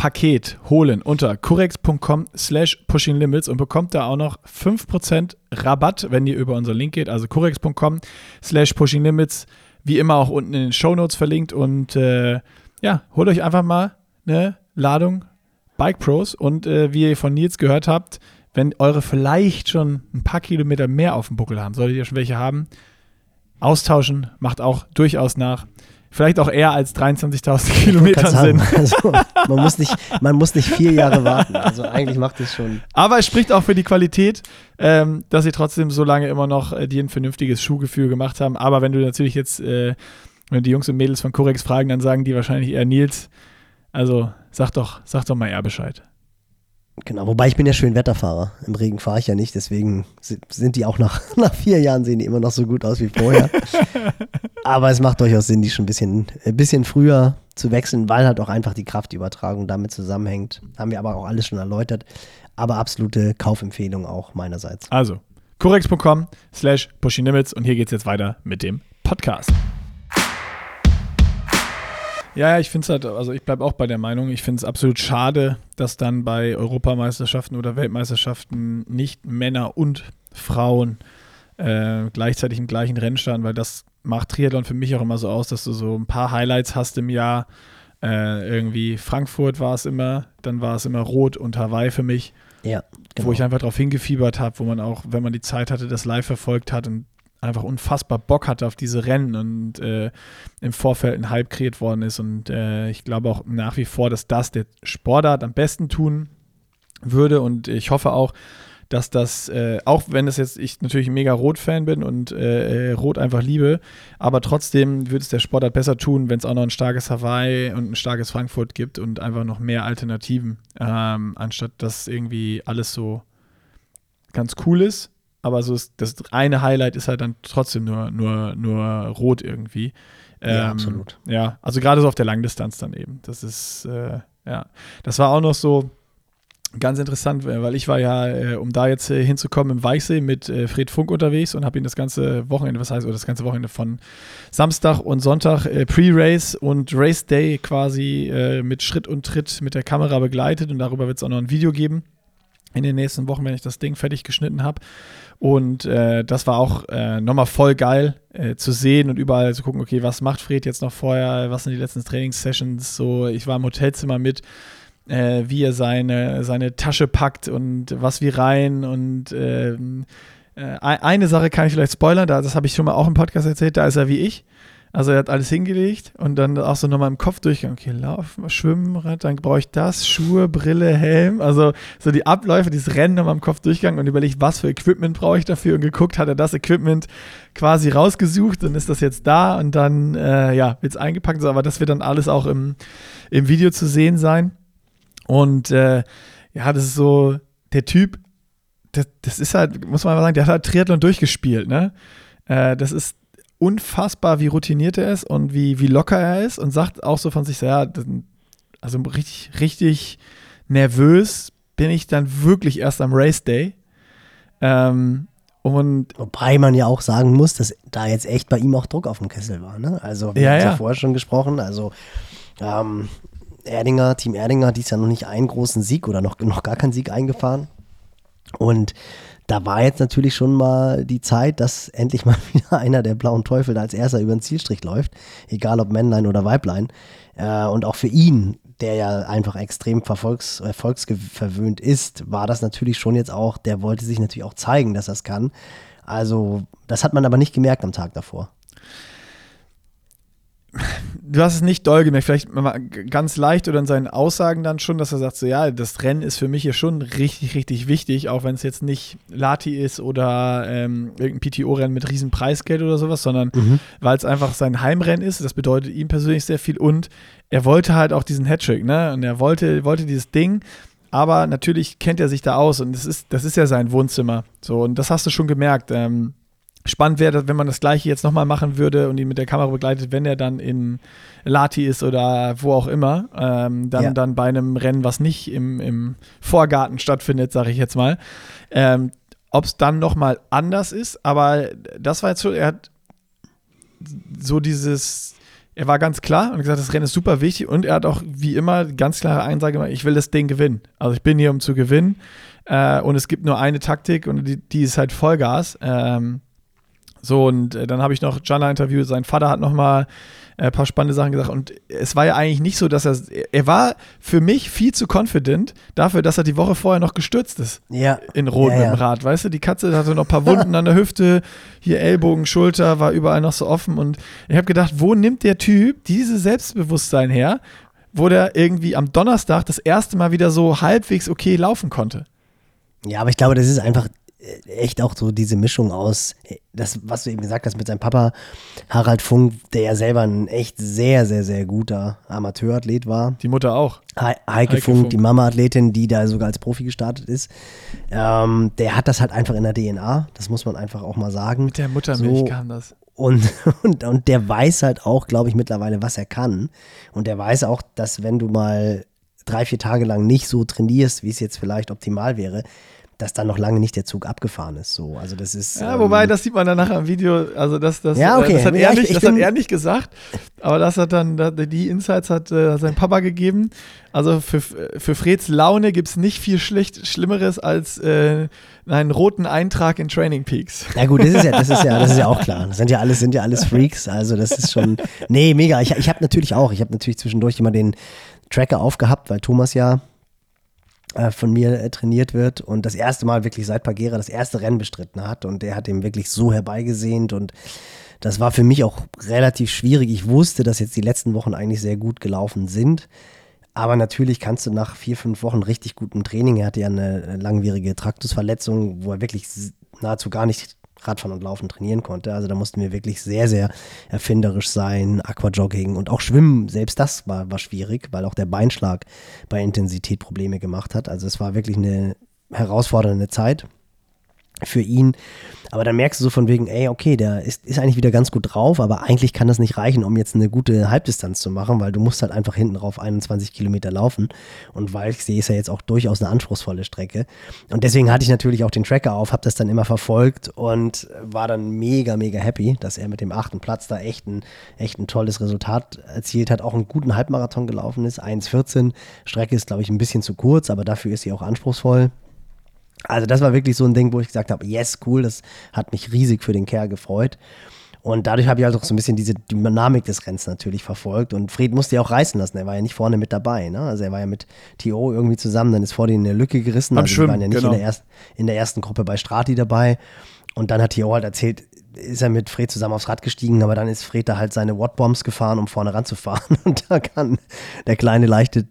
Sohlenpaket holen unter curex.com slash pushinglimits und bekommt da auch noch 5% Rabatt, wenn ihr über unseren Link geht. Also curex.com slash pushinglimits. Wie immer auch unten in den Shownotes verlinkt. Und äh, ja, holt euch einfach mal eine Ladung Bike Pros. Und äh, wie ihr von Nils gehört habt, wenn eure vielleicht schon ein paar Kilometer mehr auf dem Buckel haben, solltet ihr schon welche haben, austauschen macht auch durchaus nach. Vielleicht auch eher als 23.000 Kilometer haben. Also, man, muss nicht, man muss nicht vier Jahre warten. Also eigentlich macht es schon. Aber es spricht auch für die Qualität, ähm, dass sie trotzdem so lange immer noch äh, dir ein vernünftiges Schuhgefühl gemacht haben. Aber wenn du natürlich jetzt äh, Wenn die Jungs und Mädels von Corex fragen, dann sagen die wahrscheinlich eher Nils. Also sag doch, sag doch mal eher Bescheid. Genau, wobei ich bin ja schön Wetterfahrer. Im Regen fahre ich ja nicht, deswegen sind die auch nach, nach vier Jahren sehen die immer noch so gut aus wie vorher. Aber es macht durchaus Sinn, die schon ein bisschen, ein bisschen früher zu wechseln, weil halt auch einfach die Kraftübertragung damit zusammenhängt. Haben wir aber auch alles schon erläutert. Aber absolute Kaufempfehlung auch meinerseits. Also, corex.com slash pushylimits und hier geht es jetzt weiter mit dem Podcast. Ja, ja, ich finde es halt, also ich bleibe auch bei der Meinung, ich finde es absolut schade, dass dann bei Europameisterschaften oder Weltmeisterschaften nicht Männer und Frauen äh, gleichzeitig im gleichen Rennen standen, weil das macht Triathlon für mich auch immer so aus, dass du so ein paar Highlights hast im Jahr. Äh, irgendwie Frankfurt war es immer, dann war es immer Rot und Hawaii für mich. Ja, genau. Wo ich einfach darauf hingefiebert habe, wo man auch, wenn man die Zeit hatte, das live verfolgt hat und einfach unfassbar Bock hatte auf diese Rennen und äh, im Vorfeld ein Hype kreiert worden ist. Und äh, ich glaube auch nach wie vor, dass das der Sportart am besten tun würde. Und ich hoffe auch, dass das, äh, auch wenn es jetzt ich natürlich ein mega Rot-Fan bin und äh, Rot einfach liebe, aber trotzdem würde es der Sportart besser tun, wenn es auch noch ein starkes Hawaii und ein starkes Frankfurt gibt und einfach noch mehr Alternativen, ähm, anstatt dass irgendwie alles so ganz cool ist aber so ist, das eine Highlight ist halt dann trotzdem nur, nur, nur rot irgendwie. Ähm, ja, absolut. Ja, also gerade so auf der Langdistanz dann eben. Das ist, äh, ja. Das war auch noch so ganz interessant, weil ich war ja, äh, um da jetzt äh, hinzukommen, im Weichsee mit äh, Fred Funk unterwegs und habe ihn das ganze Wochenende, was heißt, oder das ganze Wochenende von Samstag und Sonntag äh, Pre-Race und Race Day quasi äh, mit Schritt und Tritt mit der Kamera begleitet und darüber wird es auch noch ein Video geben in den nächsten Wochen, wenn ich das Ding fertig geschnitten habe. Und äh, das war auch äh, nochmal voll geil äh, zu sehen und überall zu gucken, okay, was macht Fred jetzt noch vorher, was sind die letzten Trainingssessions, so, ich war im Hotelzimmer mit, äh, wie er seine, seine Tasche packt und was wie rein und ähm, äh, eine Sache kann ich vielleicht spoilern, das habe ich schon mal auch im Podcast erzählt, da ist er wie ich. Also er hat alles hingelegt und dann auch so nochmal im Kopf durchgegangen, okay, Laufen, Schwimmen, dann brauche ich das, Schuhe, Brille, Helm, also so die Abläufe, dieses Rennen nochmal im Kopf durchgegangen und überlegt, was für Equipment brauche ich dafür und geguckt, hat er das Equipment quasi rausgesucht und ist das jetzt da und dann, äh, ja, wird es eingepackt, aber das wird dann alles auch im, im Video zu sehen sein und äh, ja, das ist so, der Typ, das, das ist halt, muss man mal sagen, der hat halt Triathlon durchgespielt, ne? Äh, das ist unfassbar, wie routiniert er ist und wie, wie locker er ist und sagt auch so von sich, ja, also richtig, richtig nervös bin ich dann wirklich erst am Race Day. Ähm, und Wobei man ja auch sagen muss, dass da jetzt echt bei ihm auch Druck auf dem Kessel war. Ne? Also, wir ja, haben ja. ja vorher schon gesprochen. Also, ähm, Erdinger, Team Erdinger, dies ja noch nicht einen großen Sieg oder noch, noch gar keinen Sieg eingefahren. Und da war jetzt natürlich schon mal die Zeit, dass endlich mal wieder einer der blauen Teufel da als erster über den Zielstrich läuft, egal ob Männlein oder Weiblein. Äh, und auch für ihn, der ja einfach extrem verfolgs erfolgsverwöhnt ist, war das natürlich schon jetzt auch, der wollte sich natürlich auch zeigen, dass er es kann. Also, das hat man aber nicht gemerkt am Tag davor du hast es nicht doll gemerkt, vielleicht ganz leicht oder in seinen Aussagen dann schon, dass er sagt, so ja, das Rennen ist für mich hier schon richtig, richtig wichtig, auch wenn es jetzt nicht Lati ist oder ähm, irgendein PTO-Rennen mit riesen Preisgeld oder sowas, sondern mhm. weil es einfach sein Heimrennen ist, das bedeutet ihm persönlich sehr viel und er wollte halt auch diesen Hattrick, ne, und er wollte, wollte dieses Ding, aber natürlich kennt er sich da aus und das ist, das ist ja sein Wohnzimmer, so, und das hast du schon gemerkt, ähm, Spannend wäre, wenn man das gleiche jetzt nochmal machen würde und ihn mit der Kamera begleitet, wenn er dann in Lati ist oder wo auch immer, ähm, dann, ja. dann bei einem Rennen, was nicht im, im Vorgarten stattfindet, sage ich jetzt mal. Ähm, Ob es dann nochmal anders ist, aber das war jetzt so, er hat so dieses, er war ganz klar und gesagt, das Rennen ist super wichtig und er hat auch wie immer ganz klare Einsage gemacht, ich will das Ding gewinnen. Also ich bin hier, um zu gewinnen äh, und es gibt nur eine Taktik und die, die ist halt Vollgas. Ähm, so, und äh, dann habe ich noch Jana interviewt, sein Vater hat noch mal äh, ein paar spannende Sachen gesagt und es war ja eigentlich nicht so, dass er, er war für mich viel zu confident dafür, dass er die Woche vorher noch gestürzt ist. Ja. In Rot ja, mit dem Rad, weißt du, die Katze hatte noch ein paar Wunden an der Hüfte, hier Ellbogen, Schulter, war überall noch so offen und ich habe gedacht, wo nimmt der Typ dieses Selbstbewusstsein her, wo der irgendwie am Donnerstag das erste Mal wieder so halbwegs okay laufen konnte? Ja, aber ich glaube, das ist einfach echt auch so diese Mischung aus, das, was du eben gesagt hast mit seinem Papa Harald Funk, der ja selber ein echt sehr, sehr, sehr guter Amateurathlet war. Die Mutter auch. He Heike, Heike Funk, Funk, die Mama-Athletin, die da sogar als Profi gestartet ist. Ähm, der hat das halt einfach in der DNA, das muss man einfach auch mal sagen. Mit der Muttermilch so, kam das. Und, und, und der weiß halt auch, glaube ich, mittlerweile, was er kann. Und der weiß auch, dass wenn du mal drei, vier Tage lang nicht so trainierst, wie es jetzt vielleicht optimal wäre, dass dann noch lange nicht der Zug abgefahren ist. So, also das ist. Ja, ähm, wobei, das sieht man dann nachher im Video. Also das, das, ja, okay. das, hat, ja, er nicht, das hat er nicht gesagt, aber das hat dann die Insights hat äh, sein Papa gegeben. Also für, für Freds Laune gibt es nicht viel schlecht, Schlimmeres als äh, einen roten Eintrag in Training Peaks. Ja gut, das ist ja, das ist ja, das ist ja auch klar. Das sind ja alles, sind ja alles Freaks. Also das ist schon. Nee, mega. Ich, ich habe natürlich auch, ich habe natürlich zwischendurch immer den Tracker aufgehabt, weil Thomas ja äh, von mir äh, trainiert wird und das erste Mal wirklich seit Pagera das erste Rennen bestritten hat und der hat ihm wirklich so herbeigesehnt und das war für mich auch relativ schwierig. Ich wusste, dass jetzt die letzten Wochen eigentlich sehr gut gelaufen sind. Aber natürlich kannst du nach vier, fünf Wochen richtig gutem Training, er hatte ja eine langwierige Traktusverletzung, wo er wirklich nahezu gar nicht Radfahren und Laufen trainieren konnte. Also da mussten wir wirklich sehr, sehr erfinderisch sein. Aquajogging und auch Schwimmen, selbst das war, war schwierig, weil auch der Beinschlag bei Intensität Probleme gemacht hat. Also es war wirklich eine herausfordernde Zeit für ihn. Aber dann merkst du so von wegen, ey, okay, der ist, ist eigentlich wieder ganz gut drauf, aber eigentlich kann das nicht reichen, um jetzt eine gute Halbdistanz zu machen, weil du musst halt einfach hinten drauf 21 Kilometer laufen. Und Walchsee ist ja jetzt auch durchaus eine anspruchsvolle Strecke. Und deswegen hatte ich natürlich auch den Tracker auf, habe das dann immer verfolgt und war dann mega, mega happy, dass er mit dem achten Platz da echt ein, echt ein tolles Resultat erzielt hat, auch einen guten Halbmarathon gelaufen ist. 1,14. Strecke ist, glaube ich, ein bisschen zu kurz, aber dafür ist sie auch anspruchsvoll. Also das war wirklich so ein Ding, wo ich gesagt habe, yes, cool, das hat mich riesig für den Kerl gefreut. Und dadurch habe ich halt auch so ein bisschen diese Dynamik des Rennens natürlich verfolgt. Und Fred musste ja auch reißen lassen. Er war ja nicht vorne mit dabei. Ne? Also er war ja mit T.O. irgendwie zusammen. Dann ist vor denen eine Lücke gerissen. Beim also Schwimmen, waren ja nicht genau. in, der erst, in der ersten Gruppe bei Strati dabei. Und dann hat T.O. halt erzählt, ist er mit Fred zusammen aufs Rad gestiegen, aber dann ist Fred da halt seine Wattbombs gefahren, um vorne ranzufahren. Und da kann der kleine, leichte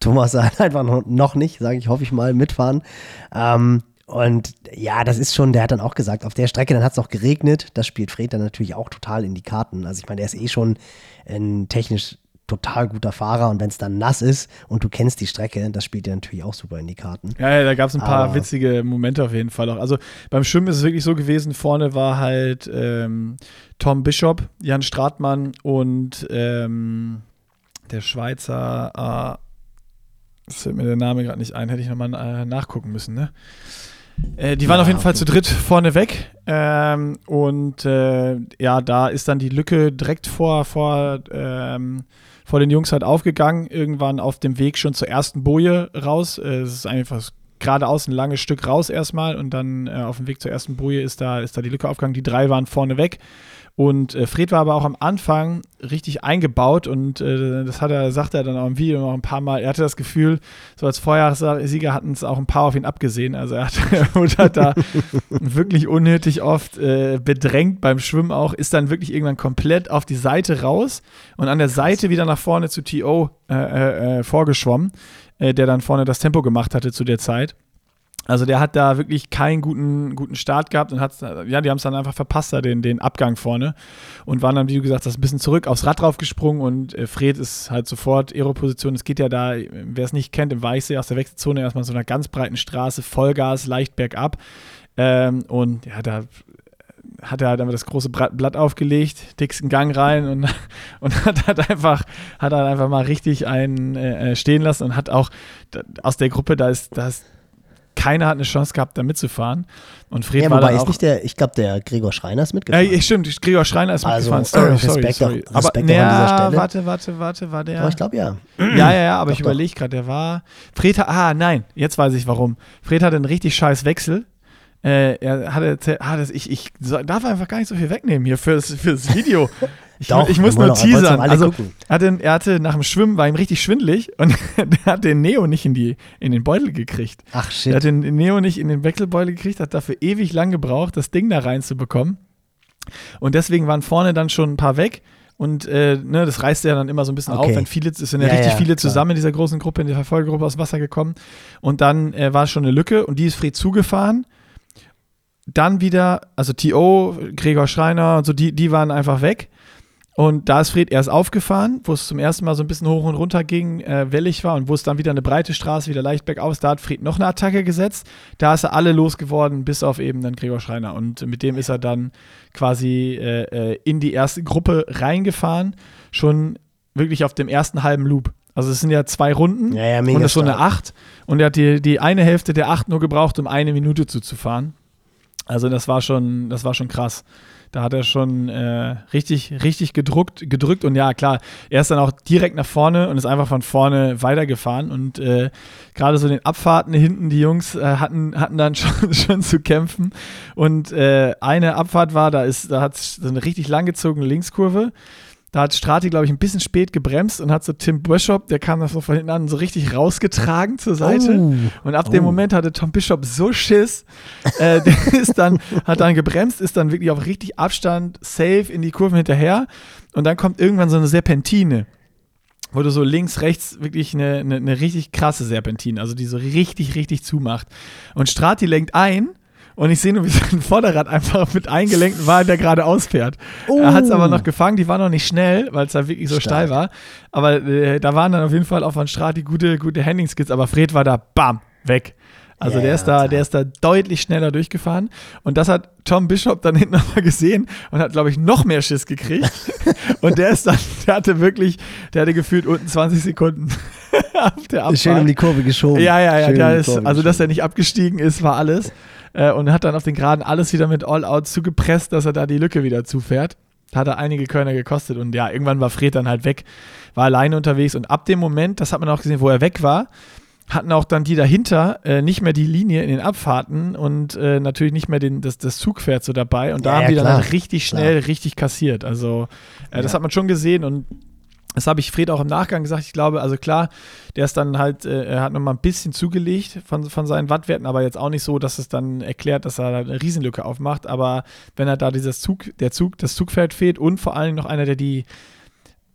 Thomas halt einfach noch nicht, sage ich, hoffe ich mal, mitfahren. Ähm, und ja, das ist schon, der hat dann auch gesagt, auf der Strecke, dann hat es auch geregnet. Das spielt Fred dann natürlich auch total in die Karten. Also ich meine, der ist eh schon ein technisch total guter Fahrer und wenn es dann nass ist und du kennst die Strecke, das spielt dir natürlich auch super in die Karten. Ja, ja da gab es ein paar Aber witzige Momente auf jeden Fall auch. Also beim Schwimmen ist es wirklich so gewesen, vorne war halt ähm, Tom Bishop, Jan Stratmann und ähm, der Schweizer, äh, das fällt mir der Name gerade nicht ein, hätte ich nochmal äh, nachgucken müssen, ne? Äh, die waren ja, auf jeden Fall zu dritt vorne weg. Ähm, und äh, ja, da ist dann die Lücke direkt vor, vor, ähm, vor den Jungs halt aufgegangen. Irgendwann auf dem Weg schon zur ersten Boje raus. Äh, es ist einfach geradeaus ein langes Stück raus erstmal und dann äh, auf dem Weg zur ersten Boje ist da, ist da die Lücke aufgegangen. Die drei waren vorne weg. Und äh, Fred war aber auch am Anfang richtig eingebaut und äh, das hat er, sagt er dann auch im Video noch ein paar Mal. Er hatte das Gefühl, so als Vorjahressieger hatten es auch ein paar auf ihn abgesehen. Also er hat, hat da wirklich unnötig oft äh, bedrängt beim Schwimmen auch, ist dann wirklich irgendwann komplett auf die Seite raus und an der Seite wieder nach vorne zu T.O. Äh, äh, äh, vorgeschwommen, der dann vorne das Tempo gemacht hatte zu der Zeit. Also der hat da wirklich keinen guten, guten Start gehabt und hat, ja, die haben es dann einfach verpasst, da den, den Abgang vorne und waren dann, wie du gesagt hast, ein bisschen zurück aufs Rad drauf gesprungen und äh, Fred ist halt sofort Aeroposition. Es geht ja da, wer es nicht kennt, im Weichsee aus der Wechselzone erstmal so einer ganz breiten Straße, Vollgas, leicht bergab. Ähm, und ja, da hat er halt einfach das große Blatt aufgelegt, dicksten Gang rein und, und hat, hat einfach, hat halt einfach mal richtig einen äh, stehen lassen und hat auch aus der Gruppe, da ist, da ist keiner hat eine Chance gehabt, da mitzufahren. Und Fred ja, war wobei ist nicht der, ich glaube, der Gregor Schreiner ist mitgefahren. Äh, stimmt, Gregor Schreiner ist also, mitgefahren. Sorry, Respekt sorry, sorry. Auch, Respekt aber, auch an dieser Stelle. warte, warte, warte, war der. Aber ich glaube, ja. Ja, ja, ja, aber doch, ich überlege gerade, der war. Fred, ah, nein, jetzt weiß ich warum. Fred hatte einen richtig scheiß Wechsel. Äh, er hatte erzählt, ah, das, ich, ich darf einfach gar nicht so viel wegnehmen hier fürs, fürs Video. Ich, Doch, ich muss nur teasern. Also, er hatte, er hatte nach dem Schwimmen, war ihm richtig schwindlig und der hat den Neo nicht in, die, in den Beutel gekriegt. Ach shit. Er hat den Neo nicht in den Wechselbeutel gekriegt, hat dafür ewig lang gebraucht, das Ding da reinzubekommen. Und deswegen waren vorne dann schon ein paar weg. Und äh, ne, das reißt ja dann immer so ein bisschen Okay. auf, wenn viele, es sind ja, Ja, richtig ja, viele klar. zusammen in dieser großen Gruppe, in der Verfolgergruppe aus dem Wasser gekommen. Und dann äh, war schon eine Lücke und die ist Fred zugefahren. dann wieder, also T.O., Gregor Schreiner und so, die, die waren einfach weg. Und da ist Fred erst aufgefahren, wo es zum ersten Mal so ein bisschen hoch und runter ging, äh, wellig war und wo es dann wieder eine breite Straße, wieder leicht bergauf ist, da hat Fred noch eine Attacke gesetzt. Da ist er alle losgeworden, bis auf eben dann Gregor Schreiner. Und mit dem ist er dann quasi äh, äh, in die erste Gruppe reingefahren, schon wirklich auf dem ersten halben Loop. Also es sind ja zwei Runden Ja, ja, und es ist so eine. Acht. Und er hat die, die eine Hälfte der Acht nur gebraucht, um eine Minute zuzufahren. Also das war schon, das war schon krass. Da hat er schon äh, richtig, richtig gedruckt, gedrückt und ja, klar, er ist dann auch direkt nach vorne und ist einfach von vorne weitergefahren. Und äh, gerade so in den Abfahrten hinten, die Jungs äh, hatten, hatten dann schon, schon zu kämpfen. Und äh, eine Abfahrt war, da da hat so eine richtig langgezogene Linkskurve. Da hat Strati, glaube ich, ein bisschen spät gebremst und hat so Tim Bishop, der kam da so von hinten an, so richtig rausgetragen zur Seite. Oh. Und ab dem Oh. Moment hatte Tom Bishop so Schiss, äh, der ist dann, hat dann gebremst, ist dann wirklich auf richtig Abstand safe in die Kurven hinterher. Und dann kommt irgendwann so eine Serpentine, wo du so links, rechts wirklich eine, eine, eine richtig krasse Serpentine, also die so richtig, richtig zumacht. Und Strati lenkt ein. Und ich sehe nur, wie sein Vorderrad einfach mit eingelenkten Wagen der gerade ausfährt. Er hat es aber noch gefangen, die war noch nicht schnell, weil es da wirklich so Stark. steil war. Aber äh, da waren dann auf jeden Fall auch von Strati gute, gute Handling-Skills, aber Fred war da, bam, weg. Also Ja, der ist da, der ist da deutlich schneller durchgefahren. Und das hat Tom Bishop dann hinten nochmal gesehen und hat, glaube ich, noch mehr Schiss gekriegt. und der ist dann, der hatte wirklich, der hatte gefühlt unten 20 Sekunden auf der Abfahrt. Schön um die Kurve geschoben. Ja, ja, ja, Schön der die ist, also dass er nicht abgestiegen ist, war alles. Äh, und hat dann auf den Geraden alles wieder mit All-Out zugepresst, dass er da die Lücke wieder zufährt. Hat er einige Körner gekostet und ja, irgendwann war Fred dann halt weg, war alleine unterwegs und ab dem Moment, das hat man auch gesehen, wo er weg war, hatten auch dann die dahinter äh, nicht mehr die Linie in den Abfahrten und äh, natürlich nicht mehr den, das, das Zugpferd so dabei und da Ja, haben ja, die dann klar. halt richtig schnell, richtig kassiert. Also äh, das Ja. hat man schon gesehen und das habe ich Fred auch im Nachgang gesagt. Ich glaube, also klar, der ist dann halt, äh, er hat nochmal ein bisschen zugelegt von, von seinen Wattwerten, aber jetzt auch nicht so, dass es dann erklärt, dass er da eine Riesenlücke aufmacht. Aber wenn er da dieses Zug, der Zug, das Zugfeld fehlt und vor allem noch einer, der die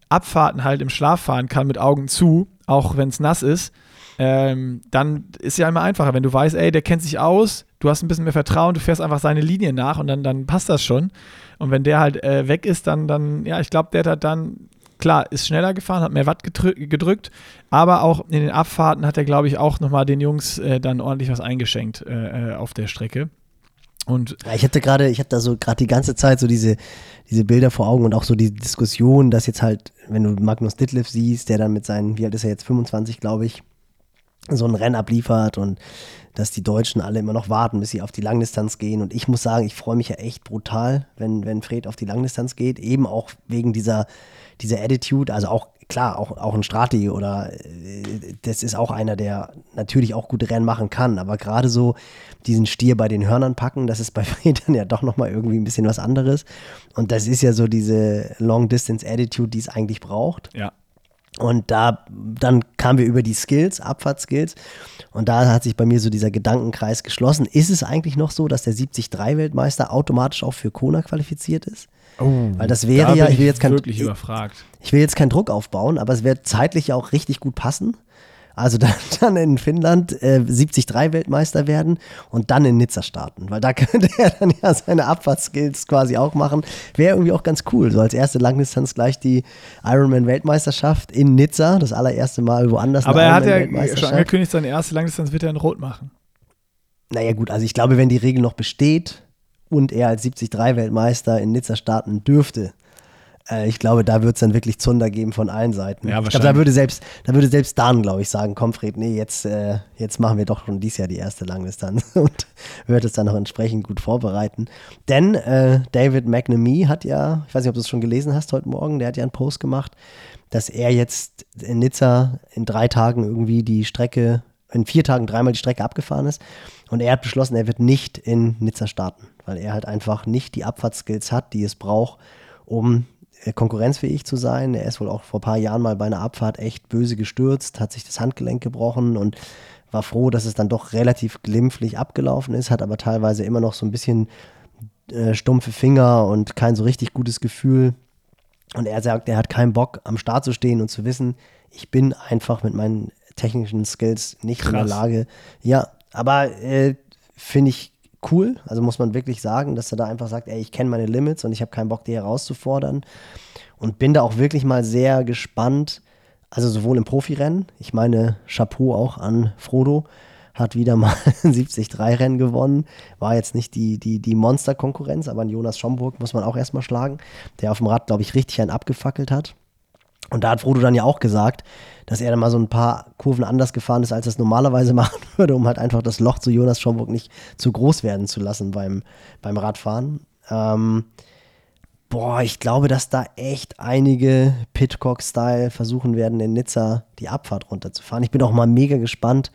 Abfahrten halt im Schlaf fahren kann mit Augen zu, auch wenn es nass ist, ähm, dann ist ja immer einfacher, wenn du weißt, ey, der kennt sich aus, du hast ein bisschen mehr Vertrauen, du fährst einfach seine Linie nach und dann, dann passt das schon. Und wenn der halt äh, weg ist, dann, dann, ja, ich glaube, der hat dann, klar, ist schneller gefahren, hat mehr Watt gedrückt, aber auch in den Abfahrten hat er, glaube ich, auch nochmal den Jungs äh, dann ordentlich was eingeschenkt äh, äh, auf der Strecke. Und ich hatte gerade, ich hatte da so gerade die ganze Zeit so diese, diese Bilder vor Augen und auch so die Diskussion, dass jetzt halt, wenn du Magnus Ditlev siehst, der dann mit seinen, wie alt ist er jetzt, 25, glaube ich, so ein Rennen abliefert und dass die Deutschen alle immer noch warten, bis sie auf die Langdistanz gehen. Und ich muss sagen, ich freue mich ja echt brutal, wenn, wenn Fred auf die Langdistanz geht, eben auch wegen dieser, dieser Attitude, also auch klar, auch, auch ein Strati oder äh, das ist auch einer, der natürlich auch gute Rennen machen kann, aber gerade so diesen Stier bei den Hörnern packen, das ist bei Fred dann ja doch nochmal irgendwie ein bisschen was anderes. Und das ist ja so diese Long-Distance-Attitude, die es eigentlich braucht. ja, Und da, dann kamen wir über die Skills, Abfahrtskills. Und da hat sich bei mir so dieser Gedankenkreis geschlossen. Ist es eigentlich noch so, dass der 73-Weltmeister automatisch auch für Kona qualifiziert ist? Weil das wäre da ja, ich will jetzt kein, wirklich überfragt. ich will jetzt keinen Druck aufbauen, aber es wird zeitlich ja auch richtig gut passen. Also dann, dann in Finnland äh, 73-Weltmeister werden und dann in Nizza starten. Weil da könnte er dann ja seine Abfahrtskills quasi auch machen. Wäre irgendwie auch ganz cool. So als erste Langdistanz gleich die Ironman-Weltmeisterschaft in Nizza. Das allererste Mal woanders Aber er hat ja schon angekündigt, seine erste Langdistanz wird er in Rot machen. Naja, gut, also ich glaube, wenn die Regel noch besteht und er als 73-Weltmeister in Nizza starten dürfte, äh, ich glaube, da wird es dann wirklich Zunder geben von allen Seiten. Ja, ich glaube, da würde selbst, da würde selbst Dan, glaube ich, sagen, komm Fred, nee, jetzt, äh, jetzt machen wir doch schon dieses Jahr die erste Langdistanz und wird es dann noch entsprechend gut vorbereiten. Denn äh, David McNamee hat ja, ich weiß nicht, ob du es schon gelesen hast heute Morgen, der hat ja einen Post gemacht, dass er jetzt in Nizza in drei Tagen irgendwie die Strecke, in vier Tagen dreimal die Strecke abgefahren ist. Und er hat beschlossen, er wird nicht in Nizza starten, weil er halt einfach nicht die Abfahrtskills hat, die es braucht, um äh, konkurrenzfähig zu sein. Er ist wohl auch vor ein paar Jahren mal bei einer Abfahrt echt böse gestürzt, hat sich das Handgelenk gebrochen und war froh, dass es dann doch relativ glimpflich abgelaufen ist, hat aber teilweise immer noch so ein bisschen äh, stumpfe Finger und kein so richtig gutes Gefühl. Und er sagt, er hat keinen Bock, am Start zu stehen und zu wissen, ich bin einfach mit meinen technischen Skills nicht in der Krass. Lage. Ja, aber äh, finde ich cool. Also muss man wirklich sagen, dass er da einfach sagt, ey, ich kenne meine Limits und ich habe keinen Bock, die herauszufordern. Und bin da auch wirklich mal sehr gespannt. Also sowohl im Profirennen, ich meine, Chapeau auch an Frodo, hat wieder mal ein 70-3-Rennen gewonnen. War jetzt nicht die, die, die Monster-Konkurrenz, aber an Jonas Schomburg muss man auch erstmal schlagen, der auf dem Rad, glaube ich, richtig einen abgefackelt hat. Und da hat Frodo dann ja auch gesagt, dass er dann mal so ein paar Kurven anders gefahren ist, als er es normalerweise machen würde, um halt einfach das Loch zu Jonas Schomburg nicht zu groß werden zu lassen beim, beim Radfahren. Ähm, boah, ich glaube, dass da echt einige Pitcock-Style versuchen werden, in Nizza die Abfahrt runterzufahren. Ich bin auch mal mega gespannt,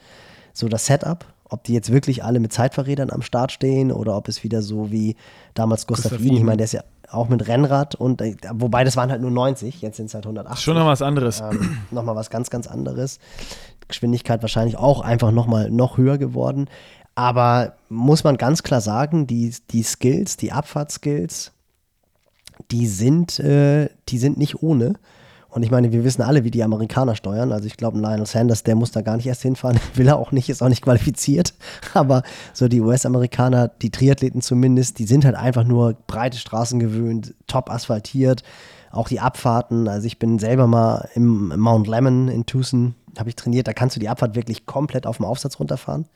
so das Setup, ob die jetzt wirklich alle mit Zeitverrädern am Start stehen oder ob es wieder so wie damals Gustav, Gustav Ihn, ich meine, der ist ja auch mit Rennrad und äh, wobei das waren halt nur 90, jetzt sind es halt 180. Schon noch was anderes. Ähm, nochmal was ganz, ganz anderes. Geschwindigkeit wahrscheinlich auch einfach nochmal noch höher geworden. Aber muss man ganz klar sagen, die, die Skills, die Abfahrtskills, die sind, äh, die sind nicht ohne. Und ich meine, wir wissen alle, wie die Amerikaner steuern. Also ich glaube, Lionel Sanders, der muss da gar nicht erst hinfahren, will er auch nicht, ist auch nicht qualifiziert. Aber so die US-Amerikaner, die Triathleten zumindest, die sind halt einfach nur breite Straßen gewöhnt, top asphaltiert. Auch die Abfahrten, also ich bin selber mal im Mount Lemmon in Tucson, habe ich trainiert, da kannst du die Abfahrt wirklich komplett auf dem Aufsatz runterfahren.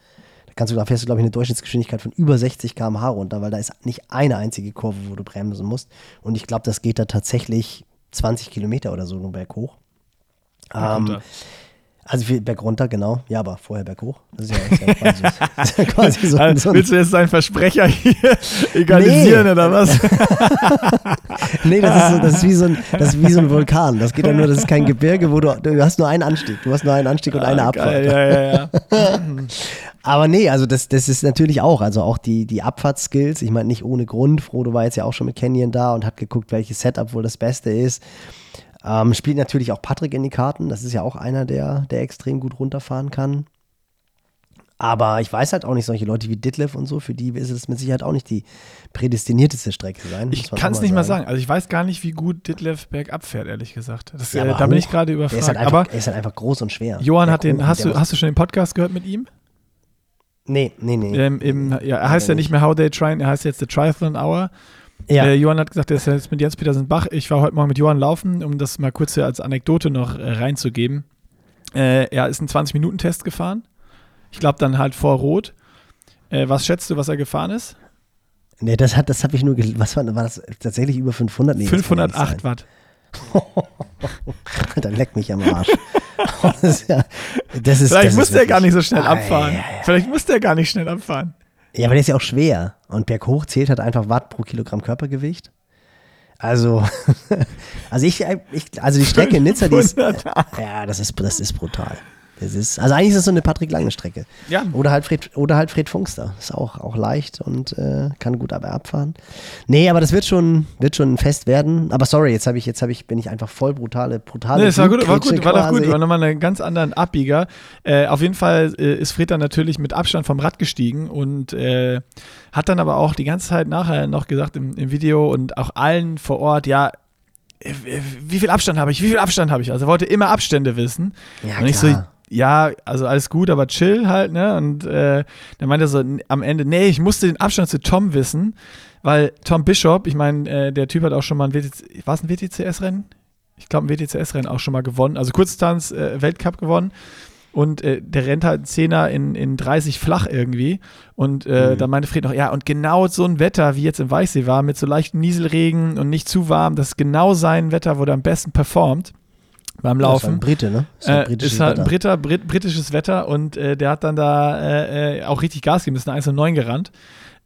Kannst du, da fährst du, glaube ich, eine Durchschnittsgeschwindigkeit von über 60 km/h runter, weil da ist nicht eine einzige Kurve, wo du bremsen musst. Und ich glaube, das geht da tatsächlich 20 Kilometer oder so nur berghoch. Ähm, also viel berg runter, genau. Ja, aber vorher berghoch. Das ist ja, ist ja quasi, ist ja quasi so, also, so Willst du jetzt deinen Versprecher hier egalisieren nee. oder was? nee, das ist, so, das, ist wie so ein, das ist wie so ein Vulkan. Das geht ja nur, das ist kein Gebirge, wo du, du hast nur einen Anstieg. Du hast nur einen Anstieg und ah, eine Abfahrt. Ja, ja, ja. aber nee, also das, das ist natürlich auch, also auch die, die Abfahrtskills, ich meine nicht ohne Grund. Frodo war jetzt ja auch schon mit Canyon da und hat geguckt, welches Setup wohl das Beste ist. Ähm, spielt natürlich auch Patrick in die Karten. Das ist ja auch einer, der, der extrem gut runterfahren kann. Aber ich weiß halt auch nicht, solche Leute wie Ditlev und so, für die ist es mit Sicherheit auch nicht die prädestinierteste Strecke sein. Ich kann es nicht sagen. mal sagen. Also ich weiß gar nicht, wie gut Ditlev bergab fährt, ehrlich gesagt. Das, ja, äh, da bin ich gerade überfragt. Er ist, halt einfach, aber er ist halt einfach groß und schwer. Johann hat den, hast du, hast du schon den Podcast gehört mit ihm? Nee, nee, nee. Ähm, im, ja, er heißt ja nicht mehr How They Try, er heißt jetzt The Triathlon Hour. Ja. Äh, Johann hat gesagt, er ist jetzt mit Jens Petersen Bach. Ich war heute Morgen mit Johann laufen, um das mal kurz als Anekdote noch äh, reinzugeben. Äh, er ist einen 20-Minuten-Test gefahren. Ich glaube dann halt vor Rot. Äh, was schätzt du, was er gefahren ist? Nee, das, hat, das habe ich nur, was war, war das tatsächlich über 500? Nee, 508 Watt. dann leck mich am Arsch. das ist ja, das ist, Vielleicht muss der gar nicht so schnell abfahren. Vielleicht muss der gar nicht schnell abfahren. Ja, aber der ist ja auch schwer. Und berghoch zählt halt einfach Watt pro Kilogramm Körpergewicht. Also, also ich, ich, also die Strecke in Nizza, die ist, ja, das ist, das ist brutal. Das ist, also eigentlich ist es so eine Patrick Lange Strecke. Ja. Oder halt Fred, oder halt Fred Funkster. Ist auch, auch leicht und äh, kann gut aber abfahren. Nee, aber das wird schon, wird schon ein Fest werden. Aber sorry, jetzt habe ich, jetzt habe ich, bin ich einfach voll brutale, brutale. Nee, das war gut, war gut, war doch gut. War nochmal einen ganz anderen Abbieger. Äh, auf jeden Fall äh, ist Fred dann natürlich mit Abstand vom Rad gestiegen und äh, hat dann aber auch die ganze Zeit nachher noch gesagt im, im Video und auch allen vor Ort, ja, äh, wie viel Abstand habe ich? Wie viel Abstand habe ich? Also er wollte immer Abstände wissen. Ja, und ich klar. so, ja, also alles gut, aber chill halt, ne? Und äh, dann meinte er so am Ende, nee, ich musste den Abstand zu Tom wissen, weil Tom Bishop, ich meine, äh, der Typ hat auch schon mal ein WTC, war es ein WTCS-Rennen? Ich glaube, ein WTCS-Rennen auch schon mal gewonnen, also Kurzdistanz äh, Weltcup gewonnen. Und äh, der rennt halt einen Zehner in, in 30 flach irgendwie. Und äh, mhm. da meinte Fred noch, ja, und genau so ein Wetter, wie jetzt im Weichsee war, mit so leichtem Nieselregen und nicht zu warm, das ist genau sein Wetter, wo der am besten performt beim Laufen. Ja, ist ein Brite, ne? Ist, äh, ist halt ein Britter, Brit, britisches Wetter und äh, der hat dann da äh, äh auch richtig Gas gegeben, ist eine 1,9 gerannt.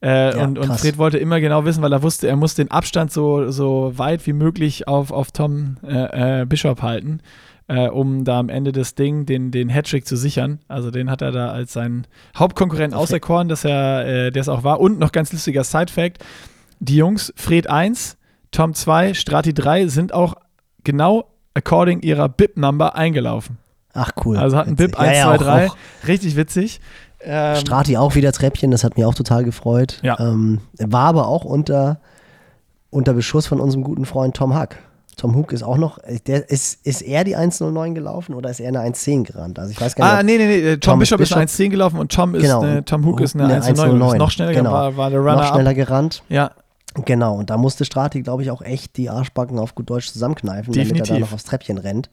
Äh, ja, und, und Fred wollte immer genau wissen, weil er wusste, er muss den Abstand so, so weit wie möglich auf, auf Tom äh, Bishop halten, um da am Ende des Ding den, den Hattrick zu sichern. Also den hat er da als seinen Hauptkonkurrent auserkoren, dass er der es auch war. Und noch ganz lustiger Side-Fact: Die Jungs, Fred 1, Tom 2, Strati 3 sind auch genau according ihrer BIP-Number eingelaufen. Ach cool. Also hatten BIP 1, ja, 2, 3. Richtig witzig. Ähm, Strati auch wieder Treppchen, das hat mich auch total gefreut. Ja. Ähm, war aber auch unter, unter Beschuss von unserem guten Freund Tom Hack. Tom Hook ist auch noch, der, ist, ist er die 1.09 gelaufen oder ist er eine 1.10 gerannt? Also ich weiß gar nicht. Ah, nee, nee, nee. Tom, Tom Bishop, Bishop, ist eine 1.10 gelaufen und Tom, ist genau. eine, Tom Hook ist eine, eine 1.09. Ist noch schneller, genau. war, war der Runner Noch schneller gerannt. Ja. Genau, und da musste Strati, glaube ich, auch echt die Arschbacken auf gut Deutsch zusammenkneifen, Definitiv. damit er da noch aufs Treppchen rennt.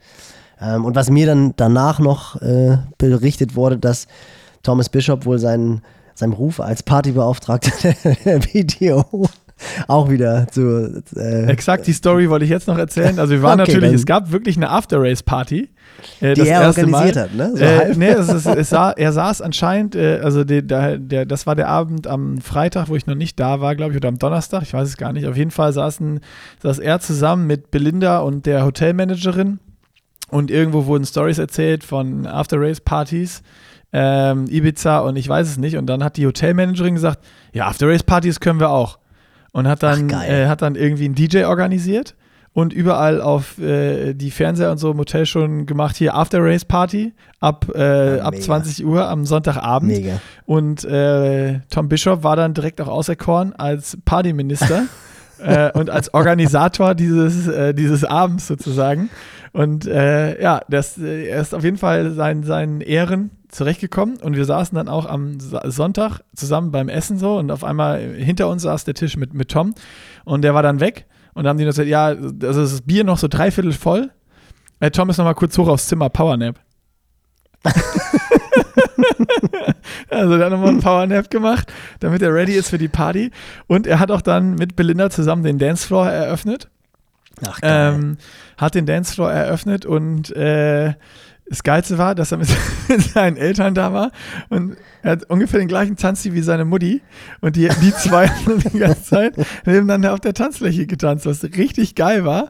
Ähm, und was mir dann danach noch äh, berichtet wurde, dass Thomas Bishop wohl seinen, seinem Ruf als Partybeauftragter der BTO auch wieder zu. Äh, Exakt, die Story wollte ich jetzt noch erzählen. Also wir waren Okay, natürlich, es gab wirklich eine After-Race-Party. Äh, die das er erste organisiert Mal. hat, ne? So äh, nee, es ist, es sah, er saß anscheinend, äh, also der, der, der, das war der Abend am Freitag, wo ich noch nicht da war, glaube ich, oder am Donnerstag, ich weiß es gar nicht. Auf jeden Fall saßen, saß er zusammen mit Belinda und der Hotelmanagerin und irgendwo wurden Stories erzählt von After-Race-Partys. Ähm, Ibiza und ich weiß es nicht. Und dann hat die Hotelmanagerin gesagt, ja, After-Race-Partys können wir auch. Und hat dann, Ach, äh, hat dann irgendwie einen DJ organisiert und überall auf äh, die Fernseher und so im Hotel schon gemacht, hier After Race Party ab, äh, Ja, ab mega. 20 Uhr am Sonntagabend. Mega. Und äh, Tom Bishop war dann direkt auch auserkoren als Partyminister äh, und als Organisator dieses, äh, dieses Abends sozusagen. Und äh, ja, das, äh, er ist auf jeden Fall seinen, seinen Ehren zurechtgekommen und wir saßen dann auch am Sonntag zusammen beim Essen so und auf einmal hinter uns saß der Tisch mit, mit Tom und der war dann weg und dann haben die gesagt, ja, also das Bier noch so dreiviertel voll. Äh, Tom ist noch mal kurz hoch aufs Zimmer, Powernap. Also hat nochmal einen Powernap gemacht, damit er ready ist für die Party. Und er hat auch dann mit Belinda zusammen den Dancefloor eröffnet. Ach, geil. Ähm, hat den Dancefloor eröffnet und äh, das Geilste war, dass er mit, mit seinen Eltern da war und er hat ungefähr den gleichen Tanzstil wie seine Mutti und die, die zwei haben die ganze Zeit nebeneinander auf der Tanzfläche getanzt, was richtig geil war.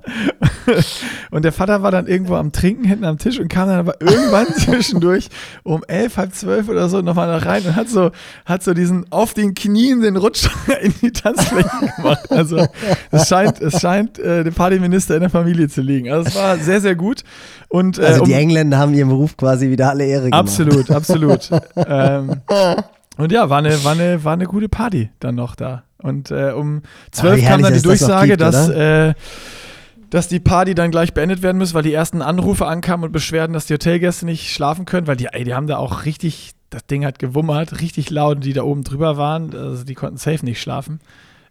Und der Vater war dann irgendwo am Trinken hinten am Tisch und kam dann aber irgendwann zwischendurch um elf, halb zwölf oder so nochmal da rein und hat so, hat so diesen auf den Knien den Rutsch in die Tanzfläche gemacht. Also es scheint, es scheint äh, dem Partyminister in der Familie zu liegen. Also es war sehr, sehr gut. Und, äh, also die um- Engländer haben ihrem Beruf quasi wieder alle Ehre gemacht. Absolut, absolut. ähm, und ja, war eine, war, eine, war eine gute Party dann noch da. Und äh, um zwölf wie kam dann die dass das Durchsage, gibt, dass, äh, dass die Party dann gleich beendet werden muss, weil die ersten Anrufe ankamen und Beschwerden, dass die Hotelgäste nicht schlafen können, weil die, ey, die haben da auch richtig, das Ding hat gewummert, richtig laut, die da oben drüber waren, also die konnten safe nicht schlafen.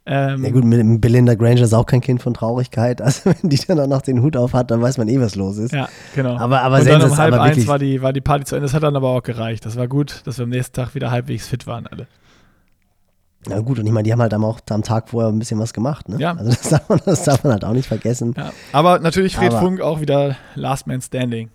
Ähm, Ja gut, mit Belinda Granger ist auch kein Kind von Traurigkeit. Also wenn die dann auch noch den Hut auf hat, dann weiß man eh, was los ist. Ja, genau. Aber, aber und dann um halb eins wirklich- war die, war die Party zu Ende. Das hat dann aber auch gereicht. Das war gut, dass wir am nächsten Tag wieder halbwegs fit waren alle. Na gut, und ich meine, die haben halt am, auch am Tag vorher ein bisschen was gemacht. Ne? Ja. Also das darf, man, das darf man halt auch nicht vergessen. Ja. Aber natürlich Fred Aber- Funk auch wieder Last Man Standing.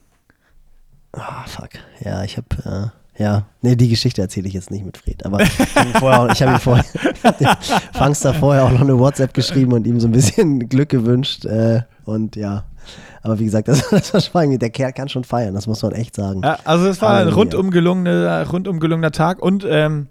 Ah, fuck. Ja, ich habe, äh, ja, nee, die Geschichte erzähle ich jetzt nicht mit Fred. Aber ich habe ihm vorher, auch- ich habe ihm vorher, Fangster vorher auch noch eine WhatsApp geschrieben und ihm so ein bisschen Glück gewünscht. Äh, und ja, aber wie gesagt, das, das war schweigen. Der Kerl kann schon feiern, das muss man echt sagen. Ja, also es war ein rundum gelungener, rundum gelungener Tag und ähm,